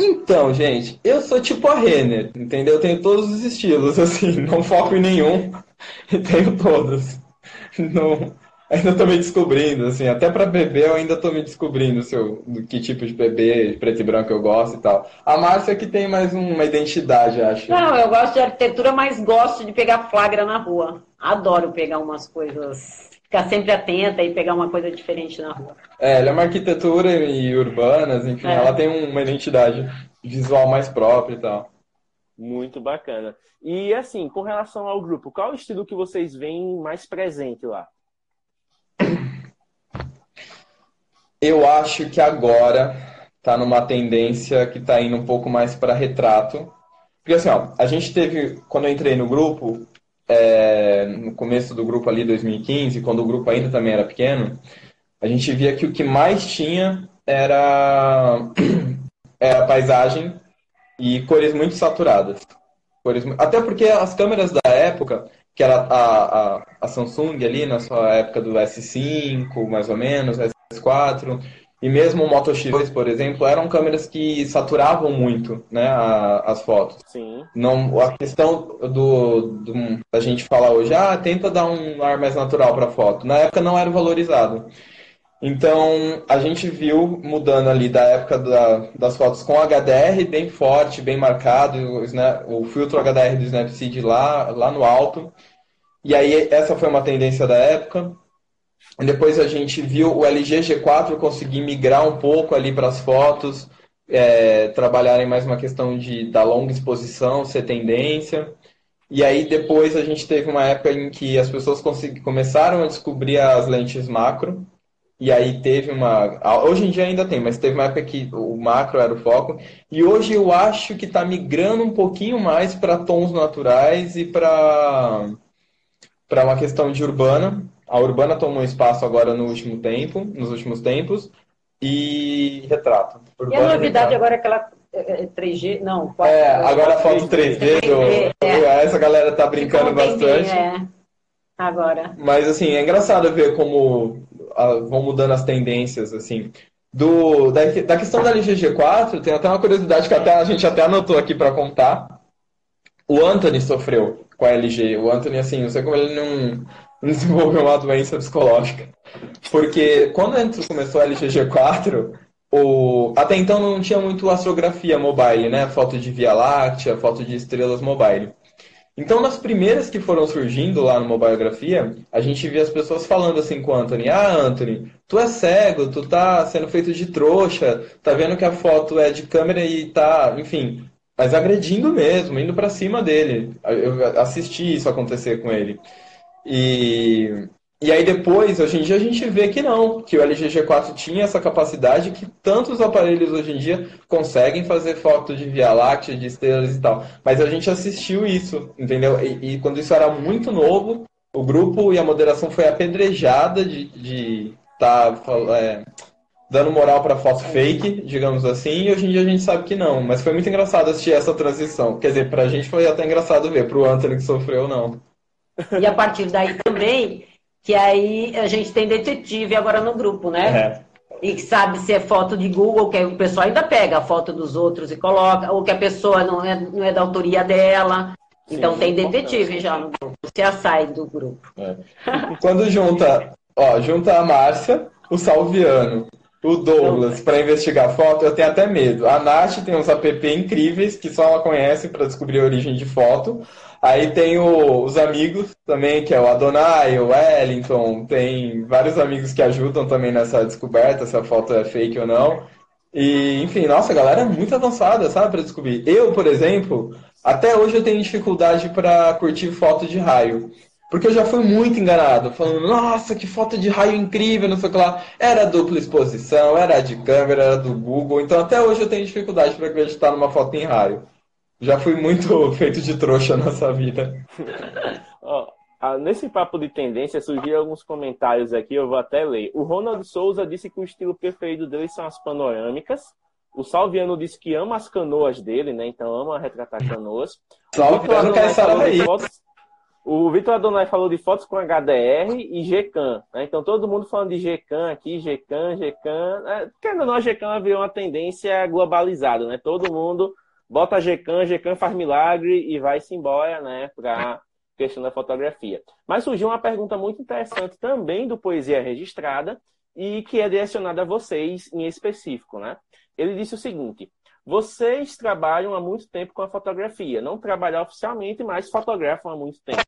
Então, gente, eu sou tipo a Renner, entendeu? Eu tenho todos os estilos, assim, não foco em nenhum e tenho todos. Não, ainda tô me descobrindo, assim, até para bebê eu ainda tô me descobrindo se eu, que tipo de bebê preto e branco eu gosto e tal. A Márcia que tem mais uma identidade, acho.
Não, eu gosto de arquitetura, mas gosto de pegar flagra na rua. Adoro pegar umas coisas ficar sempre atenta e pegar uma coisa diferente na rua.
É, ela é uma arquitetura e urbanas, enfim, é. ela tem uma identidade visual mais própria e tal.
Muito bacana. E assim, com relação ao grupo, qual o estilo que vocês veem mais presente lá?
Eu acho que agora tá numa tendência que tá indo um pouco mais para retrato. Porque assim, ó, a gente teve, quando eu entrei no grupo, é, no começo do grupo ali, 2015, quando o grupo ainda também era pequeno, a gente via que o que mais tinha era, era paisagem e cores muito saturadas. Cores, até porque as câmeras da época, que era a, a, a Samsung ali, na sua época do S5, mais ou menos, S4, e mesmo o Moto X2, por exemplo, eram câmeras que saturavam muito né, a, as fotos.
Sim.
Não, a questão do, do, da gente falar hoje, ah, tenta dar um ar mais natural para a foto. Na época não era valorizado. Então, a gente viu mudando ali da época da, das fotos com HDR bem forte, bem marcado, o, o filtro HDR do Snapseed lá, lá no alto. E aí, essa foi uma tendência da época. Depois a gente viu o LG G4 conseguir migrar um pouco ali para as fotos, é, trabalharem mais uma questão de da longa exposição, ser tendência. E aí depois a gente teve uma época em que as pessoas começaram a descobrir as lentes macro. E aí teve uma. Hoje em dia ainda tem, mas teve uma época que o macro era o foco. E hoje eu acho que está migrando um pouquinho mais para tons naturais e para para uma questão de urbana. A urbana tomou espaço agora no último tempo, nos últimos tempos, e retrato.
Urbana, e a novidade retrato. agora é aquela 3G, é, não,
4G. É, agora a foto 3D, do, é. essa galera tá brincando bastante.
É. Agora.
Mas assim, é engraçado ver como a, vão mudando as tendências, assim. Do, da, da questão da LG G4, tem até uma curiosidade que até, a gente até anotou aqui para contar. O Anthony sofreu com a LG. O Anthony, assim, não sei como ele não desenvolveu uma doença psicológica. Porque quando começou a LGG4, o... até então não tinha muito astrografia mobile, né? Foto de Via Láctea, foto de estrelas mobile. Então, nas primeiras que foram surgindo lá no Mobilegrafia, a gente via as pessoas falando assim com o Anthony: Ah, Anthony, tu é cego, tu tá sendo feito de trouxa, tá vendo que a foto é de câmera e tá, enfim, mas agredindo mesmo, indo para cima dele. Eu assisti isso acontecer com ele. E, e aí depois, hoje em dia, a gente vê que não, que o LG G4 tinha essa capacidade que tantos aparelhos hoje em dia conseguem fazer foto de Via Láctea, de estrelas e tal. Mas a gente assistiu isso, entendeu? E, e quando isso era muito novo, o grupo e a moderação foi apedrejada de estar tá, é, dando moral para foto fake, digamos assim, e hoje em dia a gente sabe que não. Mas foi muito engraçado assistir essa transição. Quer dizer, pra gente foi até engraçado ver, pro Anthony que sofreu, não.
E a partir daí também, que aí a gente tem detetive agora no grupo, né? É. E que sabe se é foto de Google, que o pessoal ainda pega a foto dos outros e coloca, ou que a pessoa não é, não é da autoria dela. Então Sim, tem detetive já no grupo, se sai do grupo. É.
Quando junta, ó, junta a Márcia, o Salviano, o Douglas para investigar foto, eu tenho até medo. A Nath tem uns app incríveis que só ela conhece para descobrir a origem de foto. Aí tem o, os amigos também, que é o Adonai, o Wellington, tem vários amigos que ajudam também nessa descoberta, se a foto é fake ou não. E, enfim, nossa, a galera é muito avançada, sabe, para descobrir. Eu, por exemplo, até hoje eu tenho dificuldade para curtir foto de raio. Porque eu já fui muito enganado, falando, nossa, que foto de raio incrível, não sei o que lá. Era dupla exposição, era de câmera, era do Google. Então até hoje eu tenho dificuldade para acreditar numa foto em raio. Já fui muito feito de trouxa nessa vida.
oh, nesse papo de tendência, surgiram alguns comentários aqui, eu vou até ler. O Ronald Souza disse que o estilo preferido dele são as panorâmicas. O Salviano disse que ama as canoas dele, né? Então ama retratar canoas.
Salviano quer saber aí.
Fotos... O Vitor Adonai falou de fotos com HDR e GCAM. Né? Então todo mundo falando de GCAM aqui, GCAM, GCAM. É, querendo ou não, GCAM virou uma tendência globalizada, né? Todo mundo bota GCAM, GCAM faz milagre e vai-se embora, né, para questão da fotografia. Mas surgiu uma pergunta muito interessante também do Poesia Registrada e que é direcionada a vocês em específico, né? Ele disse o seguinte: vocês trabalham há muito tempo com a fotografia, não trabalham oficialmente, mas fotografam há muito tempo.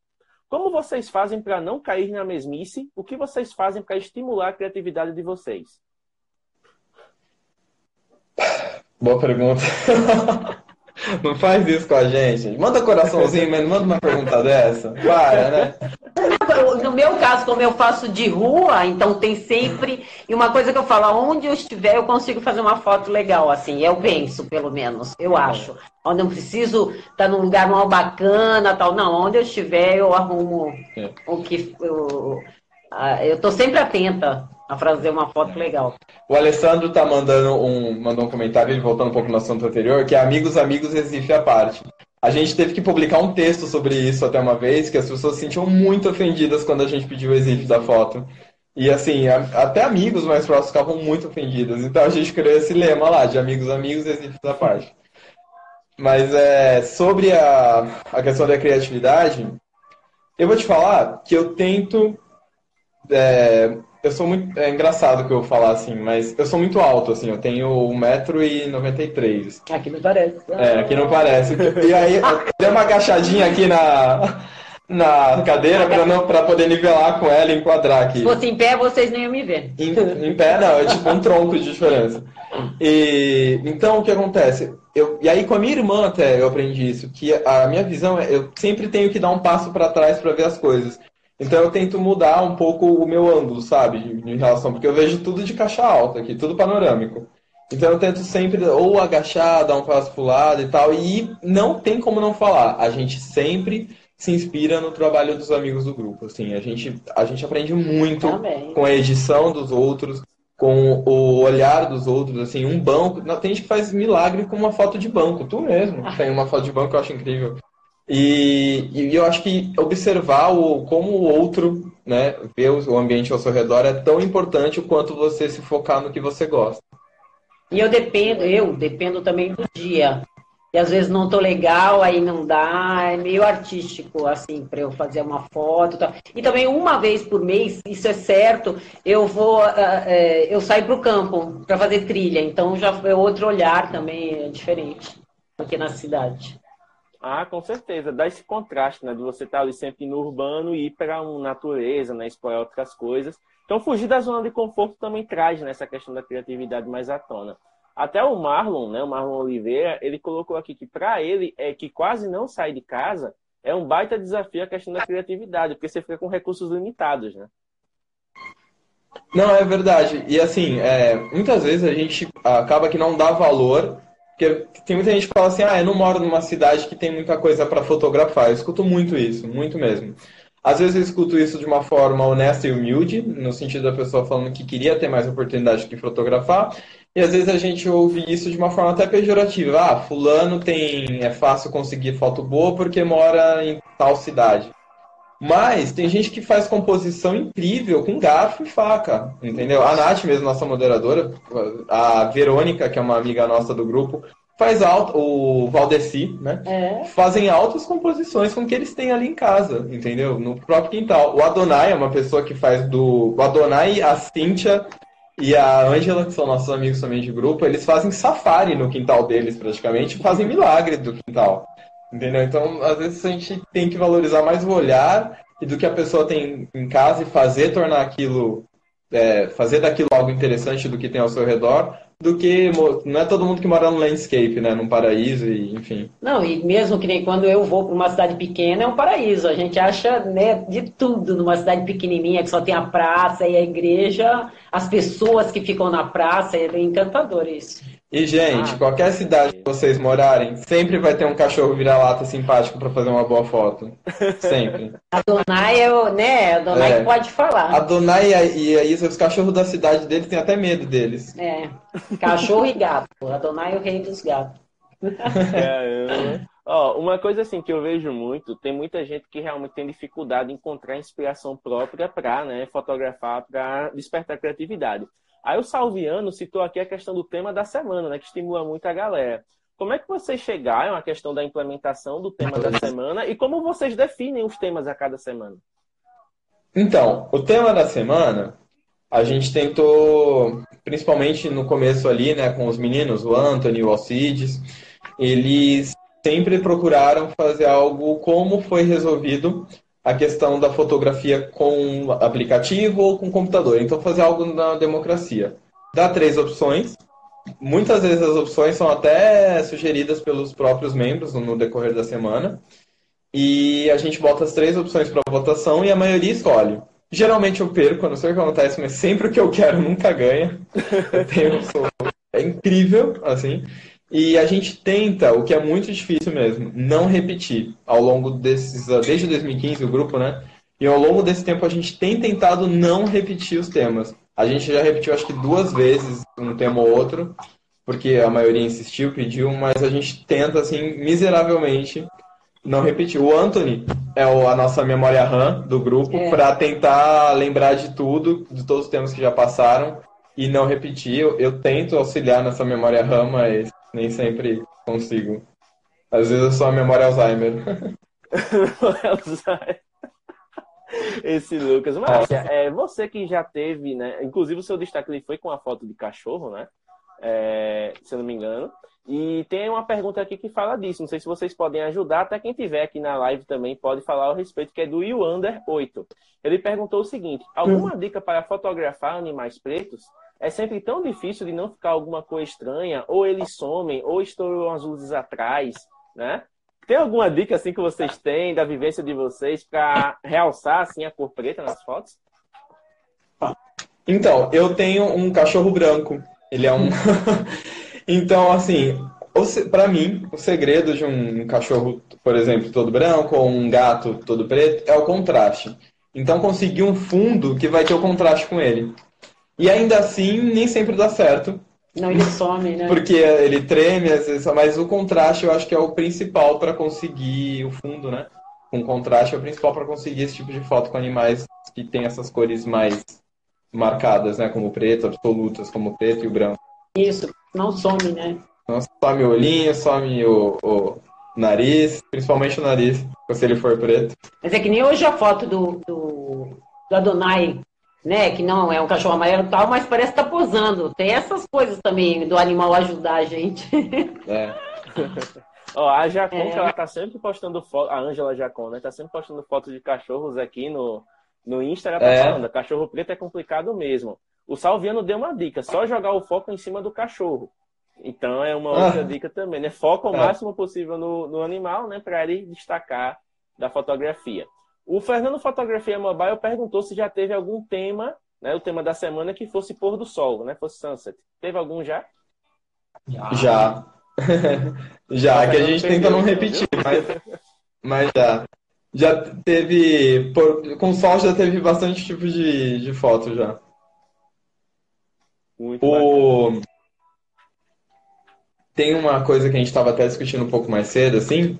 Como vocês fazem para não cair na mesmice? O que vocês fazem para estimular a criatividade de vocês?
Boa pergunta. Não faz isso com a gente. Manda coraçãozinho, mas não manda uma pergunta dessa. Para, né?
No meu caso, como eu faço de rua, então tem sempre. E uma coisa que eu falo, onde eu estiver, eu consigo fazer uma foto legal, assim. Eu penso, pelo menos, eu acho. Onde eu preciso estar num lugar mal bacana, tal. Não, onde eu estiver, eu arrumo é. o que. Eu, eu tô sempre atenta a fazer uma foto legal.
O Alessandro tá mandando um, mandou um comentário, ele voltando um pouco no assunto anterior, que é Amigos, Amigos, Recife à parte. A gente teve que publicar um texto sobre isso até uma vez, que as pessoas se sentiam muito ofendidas quando a gente pediu o exif da foto. E assim, a, até amigos mais próximos ficavam muito ofendidos. Então a gente criou esse lema lá, de amigos, amigos, exif da parte. Mas é, sobre a, a questão da criatividade, eu vou te falar que eu tento é, eu sou muito. É engraçado que eu falar assim, mas eu sou muito alto, assim, eu tenho 1,93m.
Aqui não parece.
É, aqui não parece. E aí, eu dei uma agachadinha aqui na, na cadeira para não para poder nivelar com ela e enquadrar aqui.
Se fosse em pé, vocês nem iam me ver.
Em, em pé, não, é tipo um tronco de diferença. E então o que acontece? Eu, e aí com a minha irmã até eu aprendi isso, que a minha visão é eu sempre tenho que dar um passo para trás para ver as coisas. Então eu tento mudar um pouco o meu ângulo, sabe, em relação, porque eu vejo tudo de caixa alta aqui, tudo panorâmico. Então eu tento sempre ou agachar, dar um passo pro lado e tal, e não tem como não falar. A gente sempre se inspira no trabalho dos amigos do grupo, assim, a gente a gente aprende muito Também. com a edição dos outros, com o olhar dos outros, assim, um banco, tem gente que faz milagre com uma foto de banco, tu mesmo tem uma foto de banco, eu acho incrível. E, e, eu acho que observar o, como o outro, né, ver o ambiente ao seu redor é tão importante quanto você se focar no que você gosta.
E eu dependo, eu dependo também do dia. E às vezes não tô legal, aí não dá, é meio artístico, assim, para eu fazer uma foto. Tal. E também uma vez por mês, isso é certo, eu vou, uh, uh, eu saio para o campo para fazer trilha, então já é outro olhar também é diferente aqui na cidade.
Ah, com certeza. Dá esse contraste, né? De você estar ali sempre no urbano e ir para a natureza, né? Explorar outras coisas. Então, fugir da zona de conforto também traz né? questão da criatividade mais à tona. Até o Marlon, né? O Marlon Oliveira, ele colocou aqui que para ele é que quase não sair de casa é um baita desafio a questão da criatividade, porque você fica com recursos limitados, né?
Não, é verdade. E assim, é, muitas vezes a gente acaba que não dá valor porque tem muita gente que fala assim, ah, eu não moro numa cidade que tem muita coisa para fotografar. Eu escuto muito isso, muito mesmo. Às vezes eu escuto isso de uma forma honesta e humilde, no sentido da pessoa falando que queria ter mais oportunidade de fotografar. E às vezes a gente ouve isso de uma forma até pejorativa. Ah, fulano tem é fácil conseguir foto boa porque mora em tal cidade. Mas tem gente que faz composição incrível com garfo e faca, entendeu? A Nath mesmo, nossa moderadora, a Verônica, que é uma amiga nossa do grupo, faz alto, o Valdeci, né? É. Fazem altas composições com o que eles têm ali em casa, entendeu? No próprio quintal. O Adonai é uma pessoa que faz do. O Adonai, a Cíntia e a Ângela, que são nossos amigos também de grupo, eles fazem safari no quintal deles, praticamente, fazem milagre do quintal. Entendeu? Então, às vezes a gente tem que valorizar mais o olhar e do que a pessoa tem em casa e fazer tornar aquilo, é, fazer daquilo algo interessante do que tem ao seu redor, do que não é todo mundo que mora no landscape, né, num paraíso e enfim.
Não, e mesmo que nem quando eu vou para uma cidade pequena é um paraíso. A gente acha, né, de tudo numa cidade pequenininha que só tem a praça e a igreja, as pessoas que ficam na praça, é encantador isso.
E, gente, ah, qualquer cidade que vocês morarem, sempre vai ter um cachorro vira-lata simpático para fazer uma boa foto. Sempre.
a Donai, eu, né? A Donai é. pode falar.
A Donai e a, e a Isa, os cachorros da cidade deles têm até medo deles.
É. Cachorro e gato. A Donai é o rei dos gatos.
É, Ó, uma coisa assim que eu vejo muito, tem muita gente que realmente tem dificuldade em encontrar inspiração própria para né, fotografar, para despertar criatividade. Aí o Salviano citou aqui a questão do tema da semana, né, que estimula muito a galera. Como é que vocês chegaram à questão da implementação do tema da semana e como vocês definem os temas a cada semana?
Então, o tema da semana, a gente tentou, principalmente no começo ali, né, com os meninos, o Anthony, o Alcides, eles sempre procuraram fazer algo como foi resolvido a questão da fotografia com aplicativo ou com computador. Então, fazer algo na democracia. Dá três opções. Muitas vezes as opções são até sugeridas pelos próprios membros no decorrer da semana. E a gente bota as três opções para votação e a maioria escolhe. Geralmente eu perco, não sei o que acontece, mas sempre o que eu quero nunca ganha. Eu tenho, sou, é incrível, assim. E a gente tenta, o que é muito difícil mesmo, não repetir ao longo desses, desde 2015 o grupo, né? E ao longo desse tempo a gente tem tentado não repetir os temas. A gente já repetiu acho que duas vezes um tema ou outro, porque a maioria insistiu, pediu, mas a gente tenta assim miseravelmente não repetir. O Anthony é a nossa memória RAM do grupo é. para tentar lembrar de tudo, de todos os temas que já passaram e não repetir. Eu, eu tento auxiliar nessa memória RAM, mas nem sempre consigo. Às vezes eu sou a memória Alzheimer.
Esse Lucas. Márcia, é, você que já teve, né? Inclusive o seu destaque ele foi com a foto de cachorro, né? É, se eu não me engano. E tem uma pergunta aqui que fala disso. Não sei se vocês podem ajudar. Até quem tiver aqui na live também pode falar ao respeito, que é do Yuander 8. Ele perguntou o seguinte: alguma hum. dica para fotografar animais pretos? É sempre tão difícil de não ficar alguma coisa estranha, ou eles somem, ou estouram as luzes atrás, né? Tem alguma dica assim que vocês têm da vivência de vocês para realçar assim a cor preta nas fotos?
Então, eu tenho um cachorro branco. Ele é um Então, assim, para mim, o segredo de um cachorro, por exemplo, todo branco ou um gato todo preto é o contraste. Então, conseguir um fundo que vai ter o contraste com ele. E ainda assim, nem sempre dá certo.
Não, ele some, né?
Porque ele treme, às vezes, mas o contraste eu acho que é o principal para conseguir o fundo, né? Com contraste é o principal para conseguir esse tipo de foto com animais que tem essas cores mais marcadas, né? Como o preto, absolutas, como o preto e o branco.
Isso, não some, né?
Não some o olhinho, some o, o nariz, principalmente o nariz, se ele for preto.
Mas é que nem hoje a foto do, do, do Adonai né? Que não é um cachorro amarelo tal, mas parece que tá posando. Tem essas coisas também do animal ajudar a gente.
É. Ó, a Jacon, é. ela tá sempre postando foto, a Ângela Jacon, né? Tá sempre postando fotos de cachorros aqui no, no Insta, ela tá é. falando, cachorro preto é complicado mesmo. O Salviano deu uma dica, só jogar o foco em cima do cachorro. Então é uma ah. outra dica também, né? Foca o é. máximo possível no, no animal, né? Para ele destacar da fotografia. O Fernando Fotografia Mobile perguntou se já teve algum tema, né, o tema da semana que fosse pôr do sol, né, fosse sunset. Teve algum já?
Já. já, que a gente tenta não repetir, mas, mas já. Já teve. Por, com sol já teve bastante tipo de, de foto já. Muito o... Tem uma coisa que a gente estava até discutindo um pouco mais cedo, assim,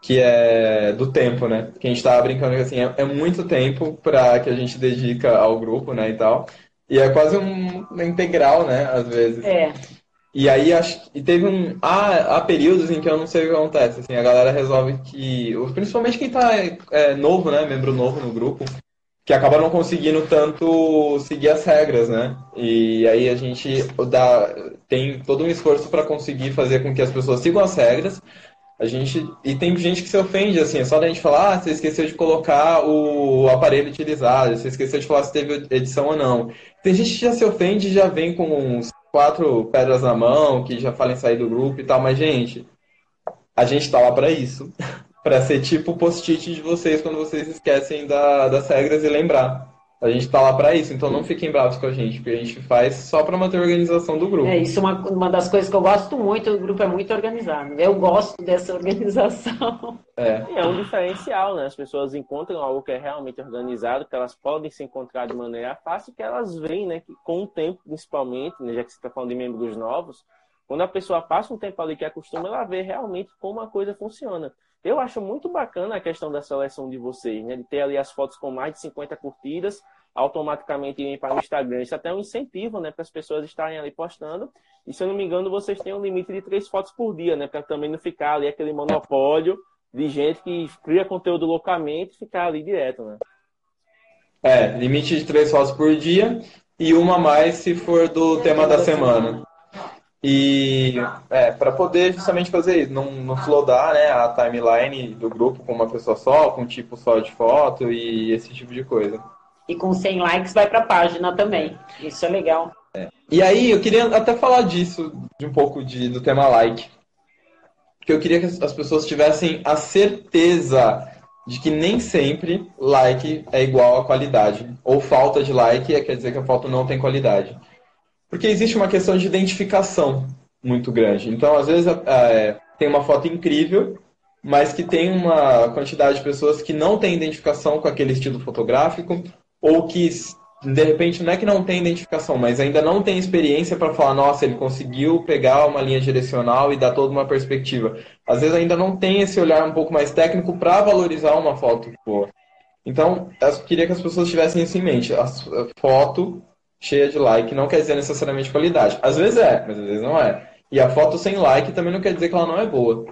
que é do tempo, né? Que a gente tava brincando que assim, é, é muito tempo para que a gente dedica ao grupo, né, e tal. E é quase um, integral, né, às vezes.
É.
E aí acho e teve um há, há períodos em que eu não sei o que acontece, assim, a galera resolve que, principalmente quem tá é, novo, né, membro novo no grupo, que acaba não conseguindo tanto seguir as regras, né? E aí a gente dá tem todo um esforço para conseguir fazer com que as pessoas sigam as regras, A gente e tem gente que se ofende assim, só da gente falar, ah, você esqueceu de colocar o aparelho utilizado, você esqueceu de falar se teve edição ou não. Tem gente que já se ofende e já vem com uns quatro pedras na mão, que já fala em sair do grupo e tal, mas gente, a gente tá lá para isso. para ser tipo o post-it de vocês quando vocês esquecem da, das regras e lembrar. A gente tá lá para isso, então não fiquem bravos com a gente, porque a gente faz só para manter a organização do grupo.
É, isso é uma, uma das coisas que eu gosto muito, o grupo é muito organizado. Eu gosto dessa organização.
É. E é um diferencial, né? As pessoas encontram algo que é realmente organizado, que elas podem se encontrar de maneira fácil, que elas veem, né? Que com o tempo, principalmente, né, já que você está falando de membros novos, quando a pessoa passa um tempo ali que acostuma, ela vê realmente como a coisa funciona. Eu acho muito bacana a questão da seleção de vocês, né? De ter ali as fotos com mais de 50 curtidas, automaticamente irem para o Instagram. Isso é até é um incentivo, né? Para as pessoas estarem ali postando. E se eu não me engano, vocês têm um limite de três fotos por dia, né? Para também não ficar ali aquele monopólio de gente que cria conteúdo loucamente e ficar ali direto, né?
É, limite de três fotos por dia e uma a mais se for do tema da semana. E é, para poder justamente fazer isso, não, não flodar né, a timeline do grupo com uma pessoa só, com um tipo só de foto e esse tipo de coisa.
E com 100 likes vai para a página também. Isso é legal.
É. E aí, eu queria até falar disso, de um pouco de, do tema like. Porque eu queria que as pessoas tivessem a certeza de que nem sempre like é igual a qualidade. Ou falta de like é, quer dizer que a foto não tem qualidade. Porque existe uma questão de identificação muito grande. Então, às vezes, é, tem uma foto incrível, mas que tem uma quantidade de pessoas que não tem identificação com aquele estilo fotográfico, ou que, de repente, não é que não tem identificação, mas ainda não tem experiência para falar, nossa, ele conseguiu pegar uma linha direcional e dar toda uma perspectiva. Às vezes ainda não tem esse olhar um pouco mais técnico para valorizar uma foto boa. Então, eu queria que as pessoas tivessem isso em mente. A foto cheia de like não quer dizer necessariamente qualidade. Às vezes é, mas às vezes não é. E a foto sem like também não quer dizer que ela não é boa.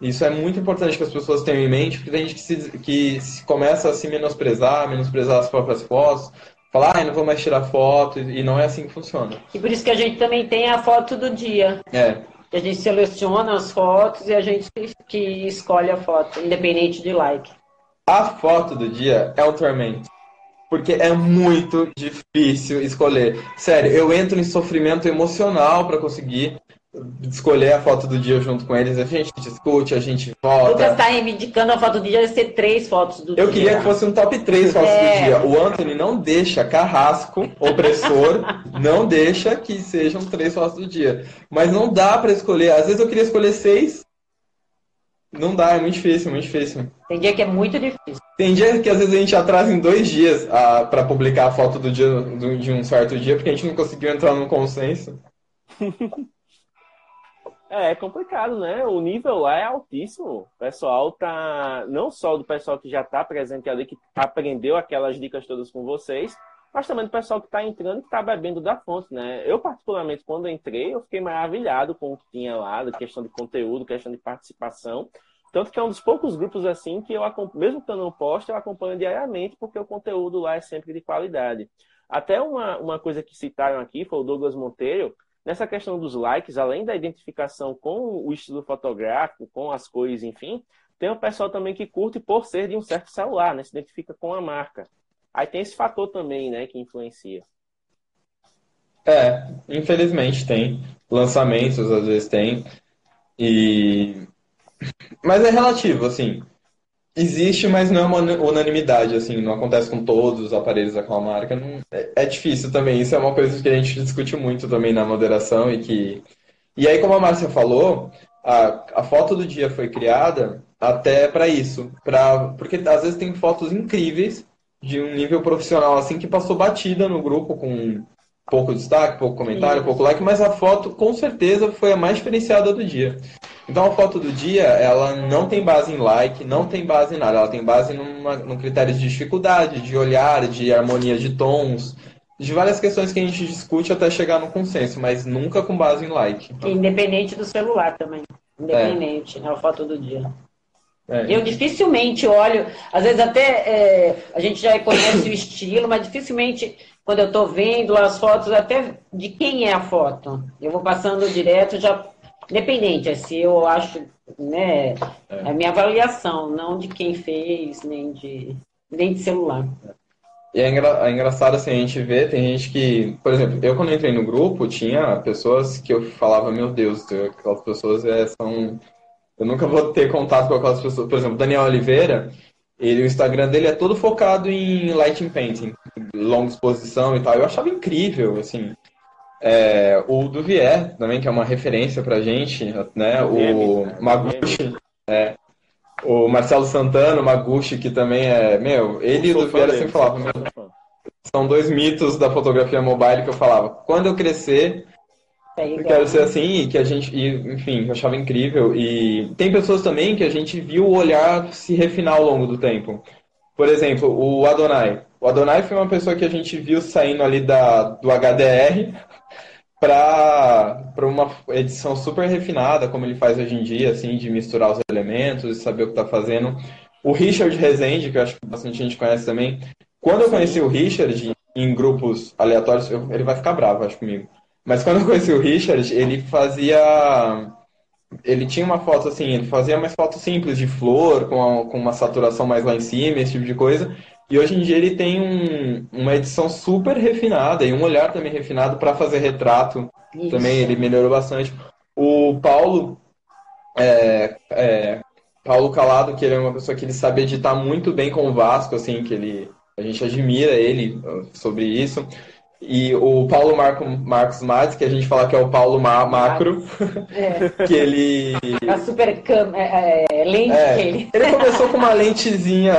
Isso é muito importante que as pessoas tenham em mente, porque tem gente que, se, que se começa a se menosprezar, menosprezar as próprias fotos, falar, ah, não vou mais tirar foto, e não é assim que funciona.
E por isso que a gente também tem a foto do dia.
É.
A gente seleciona as fotos e a gente que escolhe a foto, independente de like.
A foto do dia é um tormento. Porque é muito difícil escolher. Sério, eu entro em sofrimento emocional para conseguir escolher a foto do dia junto com eles. A gente discute, a gente vota.
Lucas está indicando a foto do dia, deve ser três fotos do
eu
dia.
Eu queria que fosse um top 3 fotos é. do dia. O Anthony não deixa, carrasco, opressor, não deixa que sejam três fotos do dia. Mas não dá para escolher. Às vezes eu queria escolher seis, não dá, é muito difícil, muito difícil.
Tem dia que é muito difícil.
Tem dia que às vezes a gente atrasa em dois dias ah, para publicar a foto do dia do, de um certo dia, porque a gente não conseguiu entrar no consenso.
É, é complicado, né? O nível lá é altíssimo. O pessoal tá. Não só do pessoal que já está presente ali, que aprendeu aquelas dicas todas com vocês, mas também do pessoal que está entrando e está bebendo da fonte, né? Eu, particularmente, quando entrei, eu fiquei maravilhado com o que tinha lá, da questão de conteúdo, questão de participação. Tanto que é um dos poucos grupos assim que eu, mesmo que eu não posto, eu acompanho diariamente, porque o conteúdo lá é sempre de qualidade. Até uma, uma coisa que citaram aqui foi o Douglas Monteiro, nessa questão dos likes, além da identificação com o estilo fotográfico, com as cores, enfim, tem o pessoal também que curte por ser de um certo celular, né? Se identifica com a marca. Aí tem esse fator também, né, que influencia.
É, infelizmente tem. Lançamentos às vezes tem. E. Mas é relativo, assim. Existe, mas não é uma unanimidade, assim, não acontece com todos os aparelhos daquela marca. Não... É, é difícil também, isso é uma coisa que a gente discute muito também na moderação e que. E aí, como a Márcia falou, a, a foto do dia foi criada até para isso. Pra... Porque às vezes tem fotos incríveis de um nível profissional assim que passou batida no grupo com pouco destaque, pouco comentário, pouco like, mas a foto com certeza foi a mais diferenciada do dia. Então a foto do dia, ela não tem base em like, não tem base em nada, ela tem base numa, num critério de dificuldade, de olhar, de harmonia de tons, de várias questões que a gente discute até chegar no consenso, mas nunca com base em like.
Independente do celular também. Independente, é. né? A foto do dia. É. Eu dificilmente olho, às vezes até é, a gente já conhece o estilo, mas dificilmente quando eu estou vendo as fotos, até de quem é a foto. Eu vou passando direto, já Independente, assim, eu acho, né, é. a minha avaliação, não de quem fez, nem de, nem de celular.
E é, engra, é engraçado assim, a gente vê, tem gente que, por exemplo, eu quando entrei no grupo, tinha pessoas que eu falava, meu Deus, aquelas pessoas é, são. Eu nunca vou ter contato com aquelas pessoas. Por exemplo, Daniel Oliveira, ele, o Instagram dele é todo focado em lighting painting, longa exposição e tal. Eu achava incrível, assim. É, o Duvier também, que é uma referência pra gente, né? O Maguchi, é, o Marcelo Santana, o Maguchi, que também é, meu, ele e o Duvier sempre falavam, são dois mitos da fotografia mobile que eu falava. Quando eu crescer, eu quero ser assim, que a gente, e, enfim, eu achava incrível. E tem pessoas também que a gente viu o olhar se refinar ao longo do tempo. Por exemplo, o Adonai. O Adonai foi uma pessoa que a gente viu saindo ali da, do HDR para uma edição super refinada, como ele faz hoje em dia, assim, de misturar os elementos e saber o que está fazendo. O Richard Rezende, que eu acho que bastante gente conhece também. Quando eu conheci o Richard em grupos aleatórios, eu, ele vai ficar bravo, acho, comigo. Mas quando eu conheci o Richard, ele fazia. Ele tinha uma foto assim, ele fazia mais fotos simples de flor, com, a, com uma saturação mais lá em cima, esse tipo de coisa. E hoje em dia ele tem um, uma edição super refinada e um olhar também refinado para fazer retrato. Isso. Também ele melhorou bastante. O Paulo, é, é, Paulo Calado, que ele é uma pessoa que ele sabe editar muito bem com o Vasco, assim, que ele a gente admira ele sobre isso. E o Paulo Marco, Marcos Matos, que a gente fala que é o Paulo Ma Macro, é. que ele.
A super cam... é, é, lente é,
ele. Ele começou com uma lentezinha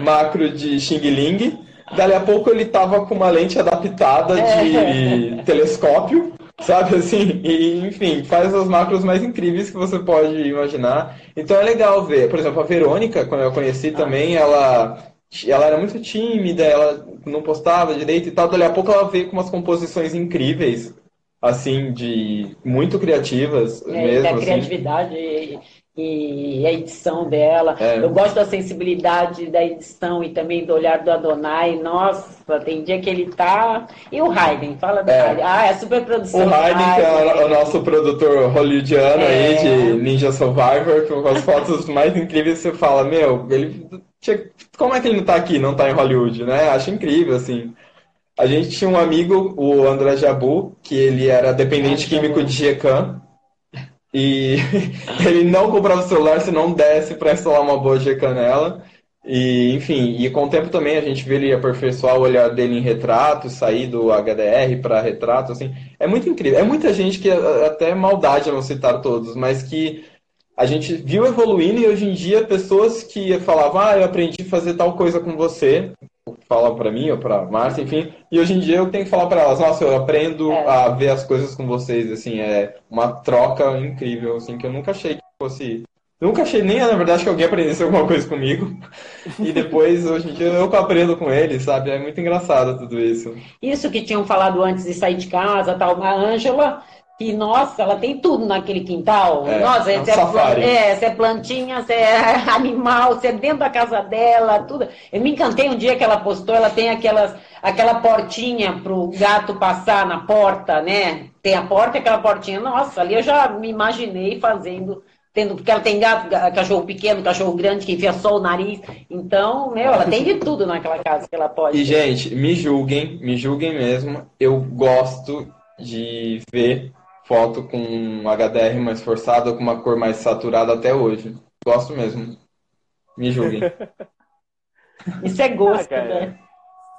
macro de Xing Ling, dali a pouco ele tava com uma lente adaptada de é. telescópio, sabe assim? E, enfim, faz as macros mais incríveis que você pode imaginar. Então é legal ver. Por exemplo, a Verônica, quando eu conheci também, ela ela era muito tímida, ela não postava direito e tal. Dali a pouco ela veio com umas composições incríveis, assim, de muito criativas é, mesmo. Da
assim. criatividade e, e, a edição dela. É. Eu gosto da sensibilidade da edição e também do olhar do Adonai. Nossa, tem dia que ele tá. E o Hayden, fala do é. Hayden. Ah, é super produção.
O Hayden, que é o, nosso produtor hollywoodiano aí é. de Ninja Survivor, com as fotos mais incríveis, você fala, meu, ele como é que ele não tá aqui, não tá em Hollywood, né? Acho incrível, assim. A gente tinha um amigo, o André Jabu, que ele era dependente químico de GCAM. E ele não comprava o celular se não desse para instalar uma boa GCAM nela. E, enfim, e com o tempo também a gente vê ele aperfeiçoar o olhar dele em retrato, sair do HDR para retrato, assim. É muito incrível. É muita gente que, até maldade não citar todos, mas que a gente viu evoluindo e hoje em dia pessoas que falavam, ah, eu aprendi a fazer tal coisa com você, falam para mim ou para Márcia, enfim, e hoje em dia eu tenho que falar para elas, nossa, eu aprendo é. a ver as coisas com vocês, assim, é uma troca incrível, assim, que eu nunca achei que fosse Nunca achei nem, na verdade, que alguém aprendesse alguma coisa comigo. E depois, hoje em dia, eu aprendo com ele, sabe? É muito engraçado tudo isso.
Isso que tinham falado antes de sair de casa, tal, a Ângela que, nossa, ela tem tudo naquele quintal. É, nossa, é, um é, é, se é plantinha, se é animal, se é dentro da casa dela, tudo. Eu me encantei um dia que ela postou, ela tem aquelas, aquela portinha para o gato passar na porta, né? Tem a porta e aquela portinha. Nossa, ali eu já me imaginei fazendo, tendo, porque ela tem gato, cachorro pequeno, cachorro grande que enfia só o nariz. Então, meu, ela tem de tudo naquela casa que ela pode.
E, gente, me julguem, me julguem mesmo. Eu gosto de ver foto com um HDR mais forçado ou com uma cor mais saturada até hoje. Gosto mesmo. Me julguem.
Isso é gosto, ah, né?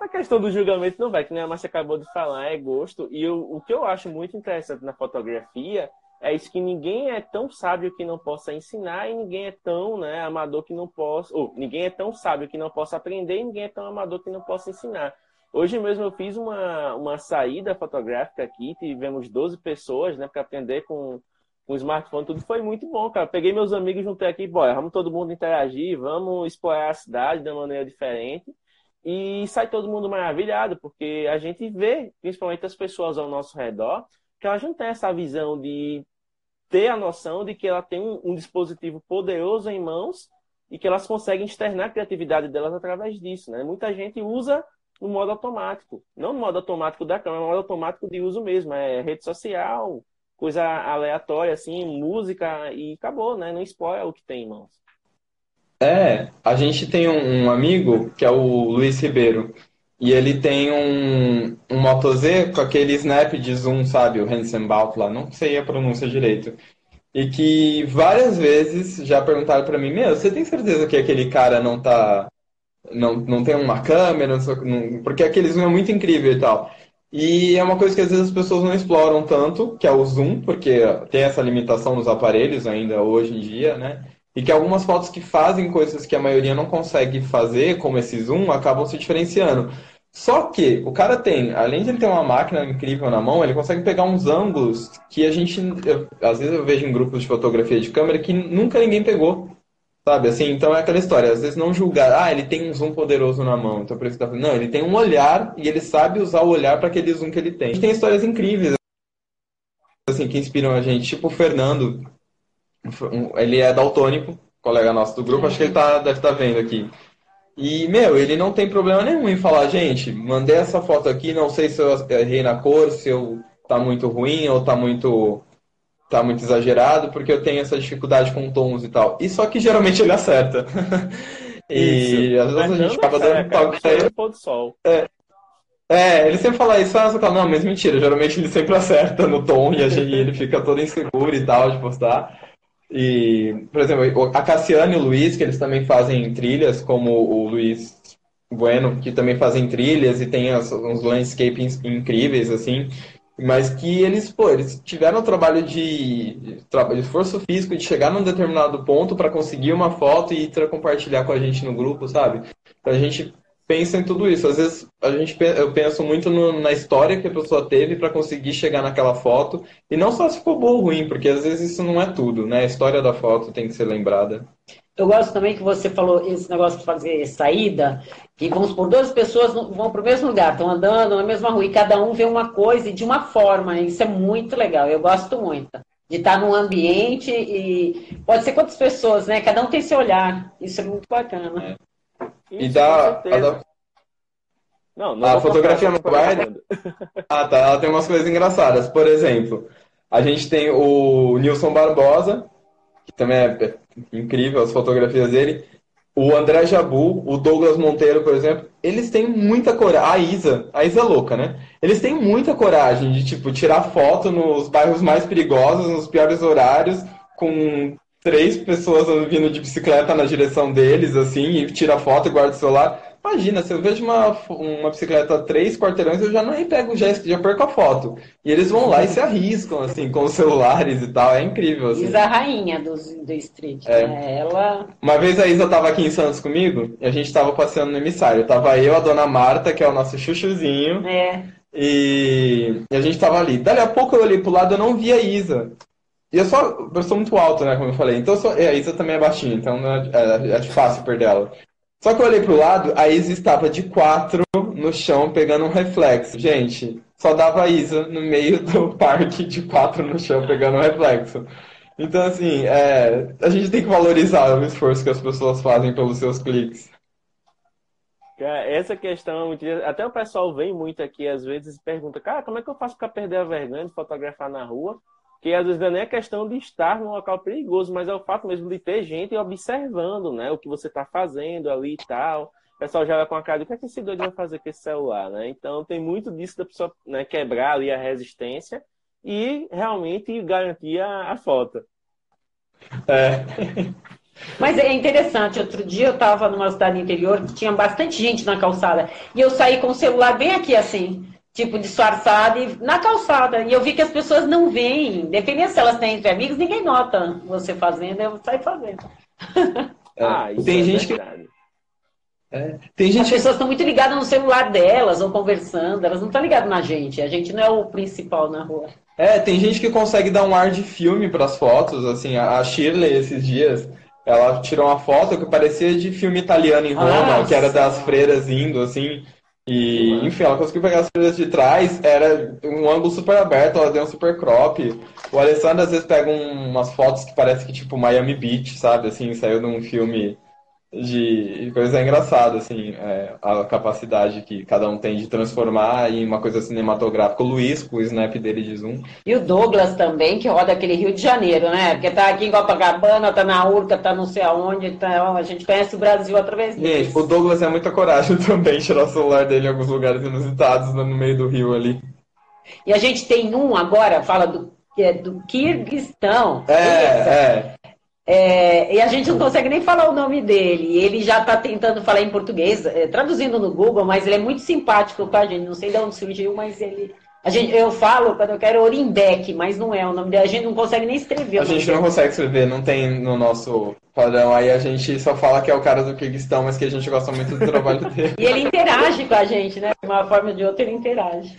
A questão do julgamento não vai, que nem a Márcia acabou de falar, é gosto. E eu, o que eu acho muito interessante na fotografia é isso que ninguém é tão sábio que não possa ensinar e ninguém é tão né, amador que não possa. Ou ninguém é tão sábio que não possa aprender e ninguém é tão amador que não possa ensinar. Hoje mesmo eu fiz uma, uma saída fotográfica aqui, tivemos 12 pessoas, né, para aprender com, o smartphone, tudo foi muito bom, cara. Peguei meus amigos, juntei aqui, bora, vamos todo mundo interagir, vamos explorar a cidade de uma maneira diferente. E sai todo mundo maravilhado, porque a gente vê, principalmente as pessoas ao nosso redor, que elas não têm essa visão de ter a noção de que ela tem um, um dispositivo poderoso em mãos e que elas conseguem externar a criatividade delas através disso, né? Muita gente usa no modo automático. Não no modo automático da câmera, no modo automático de uso mesmo. É rede social, coisa aleatória, assim, música e acabou, né? Não spoil o que tem, irmãos.
É, a gente tem um, um amigo que é o Luiz Ribeiro. E ele tem um, um Moto Z com aquele snap de zoom, sabe? O Hansenbaut lá, não sei a pronúncia direito. E que várias vezes já perguntaram para mim, meu, você tem certeza que aquele cara não tá. Não, não tem uma câmera, não, porque aquele zoom é muito incrível e tal. E é uma coisa que às vezes as pessoas não exploram tanto, que é o zoom, porque tem essa limitação nos aparelhos ainda hoje em dia, né? E que algumas fotos que fazem coisas que a maioria não consegue fazer, como esse zoom, acabam se diferenciando. Só que o cara tem, além de ele ter uma máquina incrível na mão, ele consegue pegar uns ângulos que a gente, eu, às vezes eu vejo em grupos de fotografia de câmera que nunca ninguém pegou. Sabe, assim, então é aquela história, às vezes não julgar, ah, ele tem um zoom poderoso na mão, então por isso que tá não, ele tem um olhar e ele sabe usar o olhar para aquele zoom que ele tem. Gente tem histórias incríveis, assim, que inspiram a gente, tipo o Fernando, ele é daltônico, colega nosso do grupo, acho que ele tá, deve estar tá vendo aqui. E, meu, ele não tem problema nenhum em falar, gente, mandei essa foto aqui, não sei se eu errei na cor, se eu tá muito ruim ou tá muito tá muito exagerado, porque eu tenho essa dificuldade com tons e tal. E só que geralmente ele acerta. e
Isso.
às vezes
Mas
a gente acaba
é,
dando
cara,
toque pra ele.
é pôr do sol.
É, ele sempre fala isso, ah, você não, mas mentira, geralmente ele sempre acerta no tom e a gente, ele fica todo inseguro e tal de postar. E, por exemplo, a Cassiane e o Luiz, que eles também fazem trilhas, como o Luiz Bueno, que também fazem trilhas e tem uns landscapes incríveis, assim, mas que eles, pô, eles tiveram o trabalho de, de esforço físico de chegar num determinado ponto para conseguir uma foto e compartilhar com a gente no grupo, sabe? Pra gente pensa em tudo isso. Às vezes a gente, eu penso muito no, na história que a pessoa teve para conseguir chegar naquela foto. E não só se ficou boa ou ruim, porque às vezes isso não é tudo, né? A história da foto tem que ser lembrada.
Eu gosto também que você falou esse negócio de fazer saída, que vamos por duas pessoas vão para o mesmo lugar, estão andando na mesma rua, e cada um vê uma coisa e de uma forma. Isso é muito legal, eu gosto muito. De estar num ambiente e pode ser quantas pessoas, né? Cada um tem seu olhar. Isso é muito bacana.
É. E dá.
Não, não
a fotografia mobile. ah, tá. Ela tem umas coisas engraçadas. Por exemplo, a gente tem o Nilson Barbosa, que também é incrível as fotografias dele. O André Jabu, o Douglas Monteiro, por exemplo, eles têm muita coragem. A Isa, a Isa é louca, né? Eles têm muita coragem de, tipo, tirar foto nos bairros mais perigosos, nos piores horários, com três pessoas vindo de bicicleta na direção deles, assim, e tira foto e guarda o celular. Imagina, se eu vejo uma, uma bicicleta a três quarteirões, eu já não pego o gesto, já perco a foto. E eles vão lá e se arriscam, assim, com os celulares e tal. É incrível, assim.
Isa a rainha do, do street, é. né? Ela...
Uma vez a Isa tava aqui em Santos comigo, e a gente tava passeando no emissário. Tava eu, a dona Marta, que é o nosso chuchuzinho.
É.
E, e a gente tava ali. Dali a pouco eu olhei pro lado, eu não vi a Isa. E eu só eu sou muito alto, né? Como eu falei. Então eu sou, a Isa também é baixinha, então é, é, é fácil perder ela. Só que eu olhei pro lado, a Isa estava de quatro no chão pegando um reflexo. Gente, só dava a Isa no meio do parque de quatro no chão pegando um reflexo. Então, assim, é, a gente tem que valorizar o esforço que as pessoas fazem pelos seus cliques.
Essa questão, até o pessoal vem muito aqui às vezes e pergunta, cara, como é que eu faço para perder a vergonha de fotografar na rua? Que às vezes não é questão de estar num local perigoso, mas é o fato mesmo de ter gente observando, né, o que você está fazendo ali e tal. O pessoal já vai com a cara de o que, é que esse doido vai fazer com esse celular, né? Então tem muito disso da pessoa né, quebrar ali a resistência e realmente garantir a, a foto.
É.
Mas é interessante, outro dia eu estava numa cidade interior que tinha bastante gente na calçada e eu saí com o celular bem aqui assim tipo, disfarçada e na calçada. E eu vi que as pessoas não veem. Dependendo se elas têm entre amigos, ninguém nota você fazendo, eu saio fazendo.
ah, tem é gente verdade. que. É. Tem gente
As pessoas estão muito ligadas no celular delas, ou conversando, elas não estão ligadas na gente. A gente não é o principal na rua.
É, tem gente que consegue dar um ar de filme para as fotos, assim, a Shirley esses dias, ela tirou uma foto que parecia de filme italiano em Roma, ah, que era das freiras indo, assim, e, enfim, ela conseguiu pegar as coisas de trás, era um ângulo super aberto, ela deu um super crop. O Alessandro às vezes pega um, umas fotos que parece que tipo Miami Beach, sabe? Assim, saiu de um filme de coisa engraçada, assim, é, a capacidade que cada um tem de transformar em uma coisa cinematográfica. O Luiz, com o snap dele de Zoom.
E o Douglas também, que roda aquele Rio de Janeiro, né? Porque tá aqui em Copacabana, tá na Urca, tá não sei aonde, tá, a gente conhece o Brasil através
dele. O Douglas é muita coragem também, tirar o celular dele em alguns lugares inusitados no meio do rio ali.
E a gente tem um agora, fala do, que é do Kirguistão.
É, é.
É, e a gente não consegue nem falar o nome dele. Ele já está tentando falar em português, é, traduzindo no Google, mas ele é muito simpático com a gente. Não sei de onde surgiu, mas ele. A gente, eu falo quando eu quero Orimbeck, mas não é o nome dele. A gente não consegue nem escrever.
A gente não dele. consegue escrever, não tem no nosso padrão. Aí a gente só fala que é o cara do Kirguistão, mas que a gente gosta muito do trabalho dele.
e ele interage com a gente, né? De uma forma ou de outra, ele interage.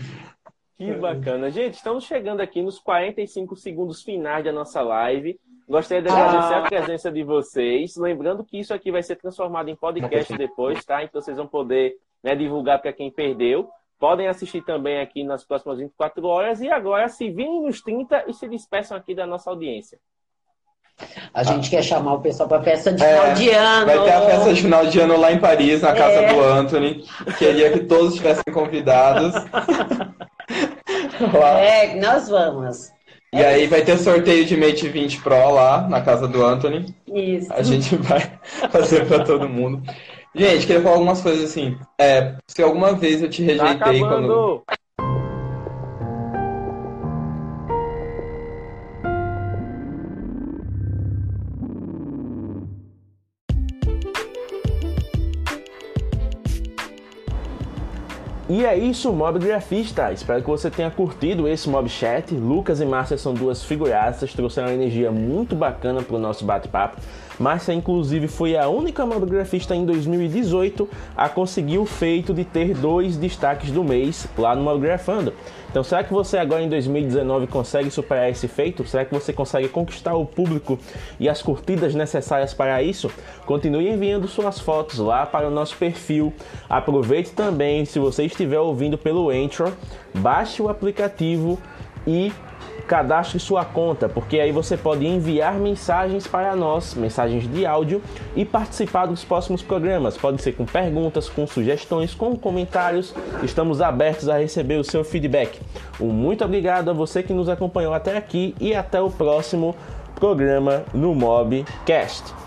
Que bacana. Gente, estamos chegando aqui nos 45 segundos finais da nossa live. Gostaria de agradecer ah. a presença de vocês. Lembrando que isso aqui vai ser transformado em podcast depois, tá? Então vocês vão poder né, divulgar para quem perdeu. Podem assistir também aqui nas próximas 24 horas. E agora se virem nos 30 e se despeçam aqui da nossa audiência.
A gente ah. quer chamar o pessoal para a festa de é, final de ano.
Vai ter a festa de final de ano lá em Paris, na casa é. do Anthony. Queria que todos estivessem convidados.
é, nós vamos.
E aí vai ter sorteio de Mate 20 Pro lá na casa do Anthony.
Isso.
A gente vai fazer para todo mundo. Gente, queria falar algumas coisas assim. É, se alguma vez eu te rejeitei tá quando.
E é isso, Mob Grafista. Espero que você tenha curtido esse Mob Chat. Lucas e Márcia são duas figuraças, trouxeram uma energia muito bacana para o nosso bate-papo. Márcia, inclusive, foi a única Mob Grafista em 2018 a conseguir o feito de ter dois destaques do mês lá no Mob Grafando. Então, será que você agora em 2019 consegue superar esse feito? Será que você consegue conquistar o público e as curtidas necessárias para isso? Continue enviando suas fotos lá para o nosso perfil. Aproveite também, se você estiver ouvindo pelo Anchor, baixe o aplicativo e cadastre sua conta, porque aí você pode enviar mensagens para nós, mensagens de áudio e participar dos próximos programas. Pode ser com perguntas, com sugestões, com comentários. Estamos abertos a receber o seu feedback. Um muito obrigado a você que nos acompanhou até aqui e até o próximo programa no Mobcast.